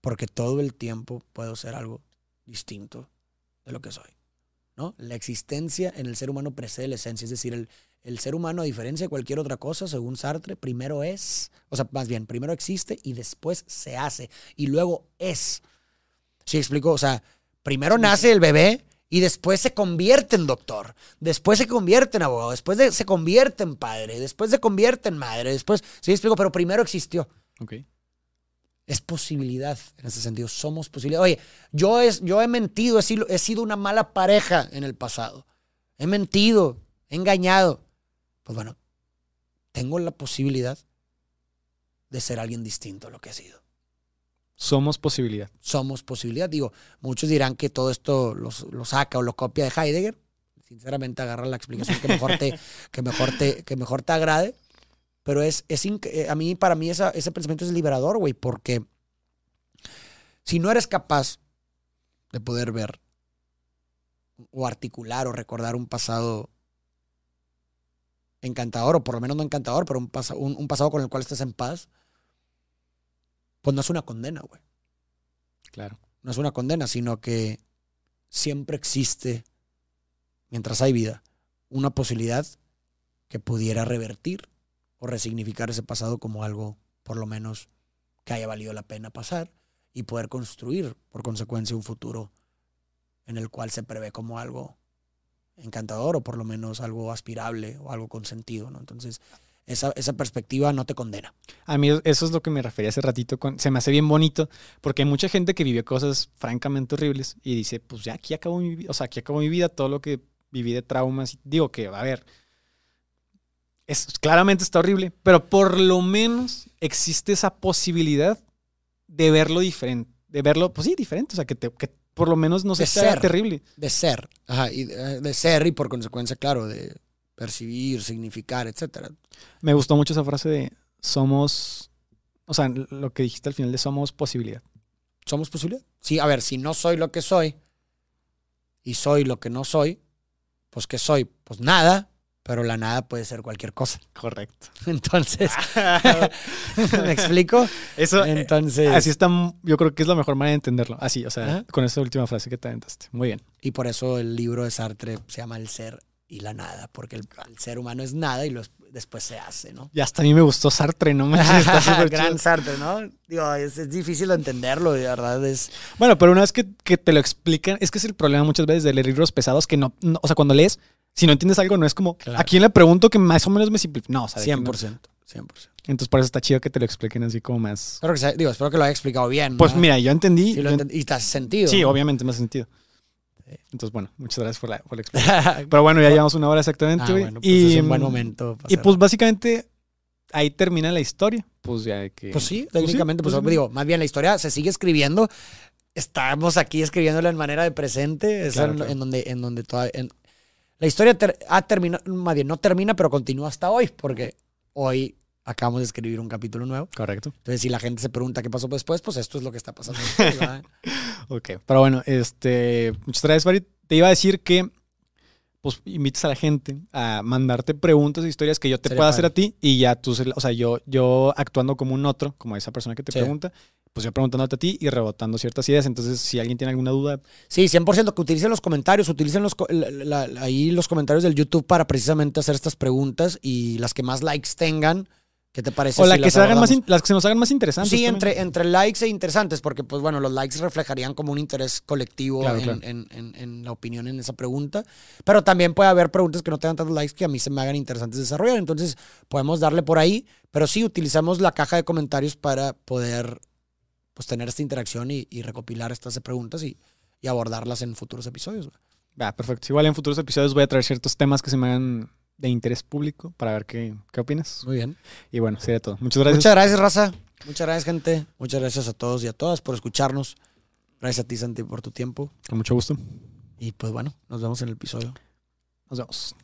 Porque todo el tiempo puedo ser algo distinto de lo que soy. ¿no? La existencia en el ser humano precede la esencia. Es decir, el, el ser humano, a diferencia de cualquier otra cosa, según Sartre, primero es, o sea, más bien, primero existe y después se hace. Y luego es. ¿Sí explico? O sea, primero nace el bebé y después se convierte en doctor, después se convierte en abogado, después de- se convierte en padre, después se convierte en madre, después, ¿sí explico? Pero primero existió. Ok. Es posibilidad en ese sentido, somos posibilidad. Oye, yo, es, yo he mentido, he sido, he sido una mala pareja en el pasado, he mentido, he engañado. Pues bueno, tengo la posibilidad de ser alguien distinto a lo que he sido Somos posibilidad. somos posibilidad. Digo, muchos dirán que todo esto lo saca o lo copia de Heidegger. Sinceramente, agarra la explicación que mejor te, que mejor te, que mejor te agrade. Pero es, es eh, a mí, para mí, esa- ese pensamiento es liberador, güey, porque si no eres capaz de poder ver o articular o recordar un pasado encantador, o por lo menos no encantador, pero un, pasa- un, un pasado con el cual estés en paz, pues no es una condena, güey. Claro. No es una condena, sino que siempre existe, mientras hay vida, una posibilidad que pudiera revertir o resignificar ese pasado como algo, por lo menos, que haya valido la pena pasar y poder construir, por consecuencia, un futuro en el cual se prevé como algo encantador o por lo menos algo aspirable o algo con sentido, ¿no? Entonces, esa, esa perspectiva no te condena. A mí eso es lo que me refería hace ratito. Con, se me hace bien bonito porque hay mucha gente que vive cosas francamente horribles y dice, pues ya aquí acabó mi vida, o sea, aquí acabó mi vida, todo lo que viví de traumas. Digo que, a ver, es, claramente está horrible, pero por lo menos existe esa posibilidad de verlo diferente, de verlo, pues sí, diferente, o sea, que, te, que por lo menos no se sea ser. terrible. De ser, ajá, y de, de ser y por consecuencia, claro, de percibir, significar, etcétera. Me gustó mucho esa frase de somos, o sea, lo que dijiste al final de somos posibilidad. ¿Somos posibilidad? Sí, a ver, si no soy lo que soy y soy lo que no soy, pues ¿qué soy? Pues nada, pero la nada puede ser cualquier cosa. Correcto. Entonces, ¿me explico? Eso, eh, Entonces, Así está, yo creo que es la mejor manera de entenderlo. Así, o sea, con esa última frase que te aventaste. Muy bien. y por eso el libro de Sartre se llama El ser y la nada, porque el, el ser humano es nada y después se hace, ¿no? Y hasta a mí me gustó Sartre, no está Gran chido. Sartre, ¿no? Digo, es, es difícil de entenderlo, de verdad, es... Bueno, pero una vez que, que te lo explican, es que es el problema muchas veces de leer libros pesados que no, no- o sea, cuando lees, si no entiendes algo, no es como, Claro. ¿a quién le pregunto que más o menos me simplifique? No, o sea, de que no. 100%, 100%. Entonces por eso está chido que te lo expliquen así como más. Espero que, sea- digo, espero que lo haya explicado bien. Pues ¿no? mira, yo entendí. Sí, lo entendí. Y te hace sentido. sí, ¿no? obviamente me hace sentido. Entonces, bueno, muchas gracias por la, por la explicación. Pero bueno, ya llevamos una hora exactamente, Ah, bueno, pues y, es un buen momento. Y pues básicamente ahí termina la historia. Pues ya de que. Pues sí, sí, técnicamente, pues, pues sí. digo, más bien la historia se sigue escribiendo. Estamos aquí escribiéndola en manera de presente, es Claro, en, claro. en donde, en donde toda- en- la historia ter- ha terminado, más bien no termina, pero continúa hasta hoy, porque hoy acabamos de escribir un capítulo nuevo. Correcto. Entonces, si la gente se pregunta qué pasó después, pues esto es lo que está pasando. Ok. Pero bueno, este. Muchas gracias, Farid. Te iba a decir que. Pues invites a la gente a mandarte preguntas e historias que yo te Sería pueda hacer a ti y ya tú, o sea, yo, yo actuando como un otro, como esa persona que te Sí. pregunta, pues yo preguntándote a ti y rebotando ciertas ideas. Entonces, si alguien tiene alguna duda, Sí, 100% que utilicen los comentarios, utilicen los, co- la- la- ahí los comentarios del YouTube para precisamente hacer estas preguntas y las que más likes tengan, ¿qué te parece? o la si que las se hagan más, las que se nos hagan más interesantes. Sí, también. entre, entre likes e interesantes, porque pues bueno, los likes reflejarían como un interés colectivo Claro, en, claro. en- en- en la opinión en esa pregunta. Pero también puede haber preguntas que no tengan tantos likes que a mí se me hagan interesantes desarrollar. Entonces podemos darle por ahí, pero sí utilizamos la caja de comentarios para poder pues tener esta interacción y, y recopilar estas preguntas y, y abordarlas en futuros episodios. perfecto. Igual en futuros episodios voy a traer ciertos temas que se me hagan de interés público para ver qué, qué opinas. Muy bien. Y bueno, sería todo. Muchas gracias. Muchas gracias, raza. Muchas gracias, gente. Muchas gracias a todos y a todas por escucharnos. Gracias a ti, Santi, por tu tiempo. Con mucho gusto. Y pues bueno, nos vemos en el episodio. Nos vemos.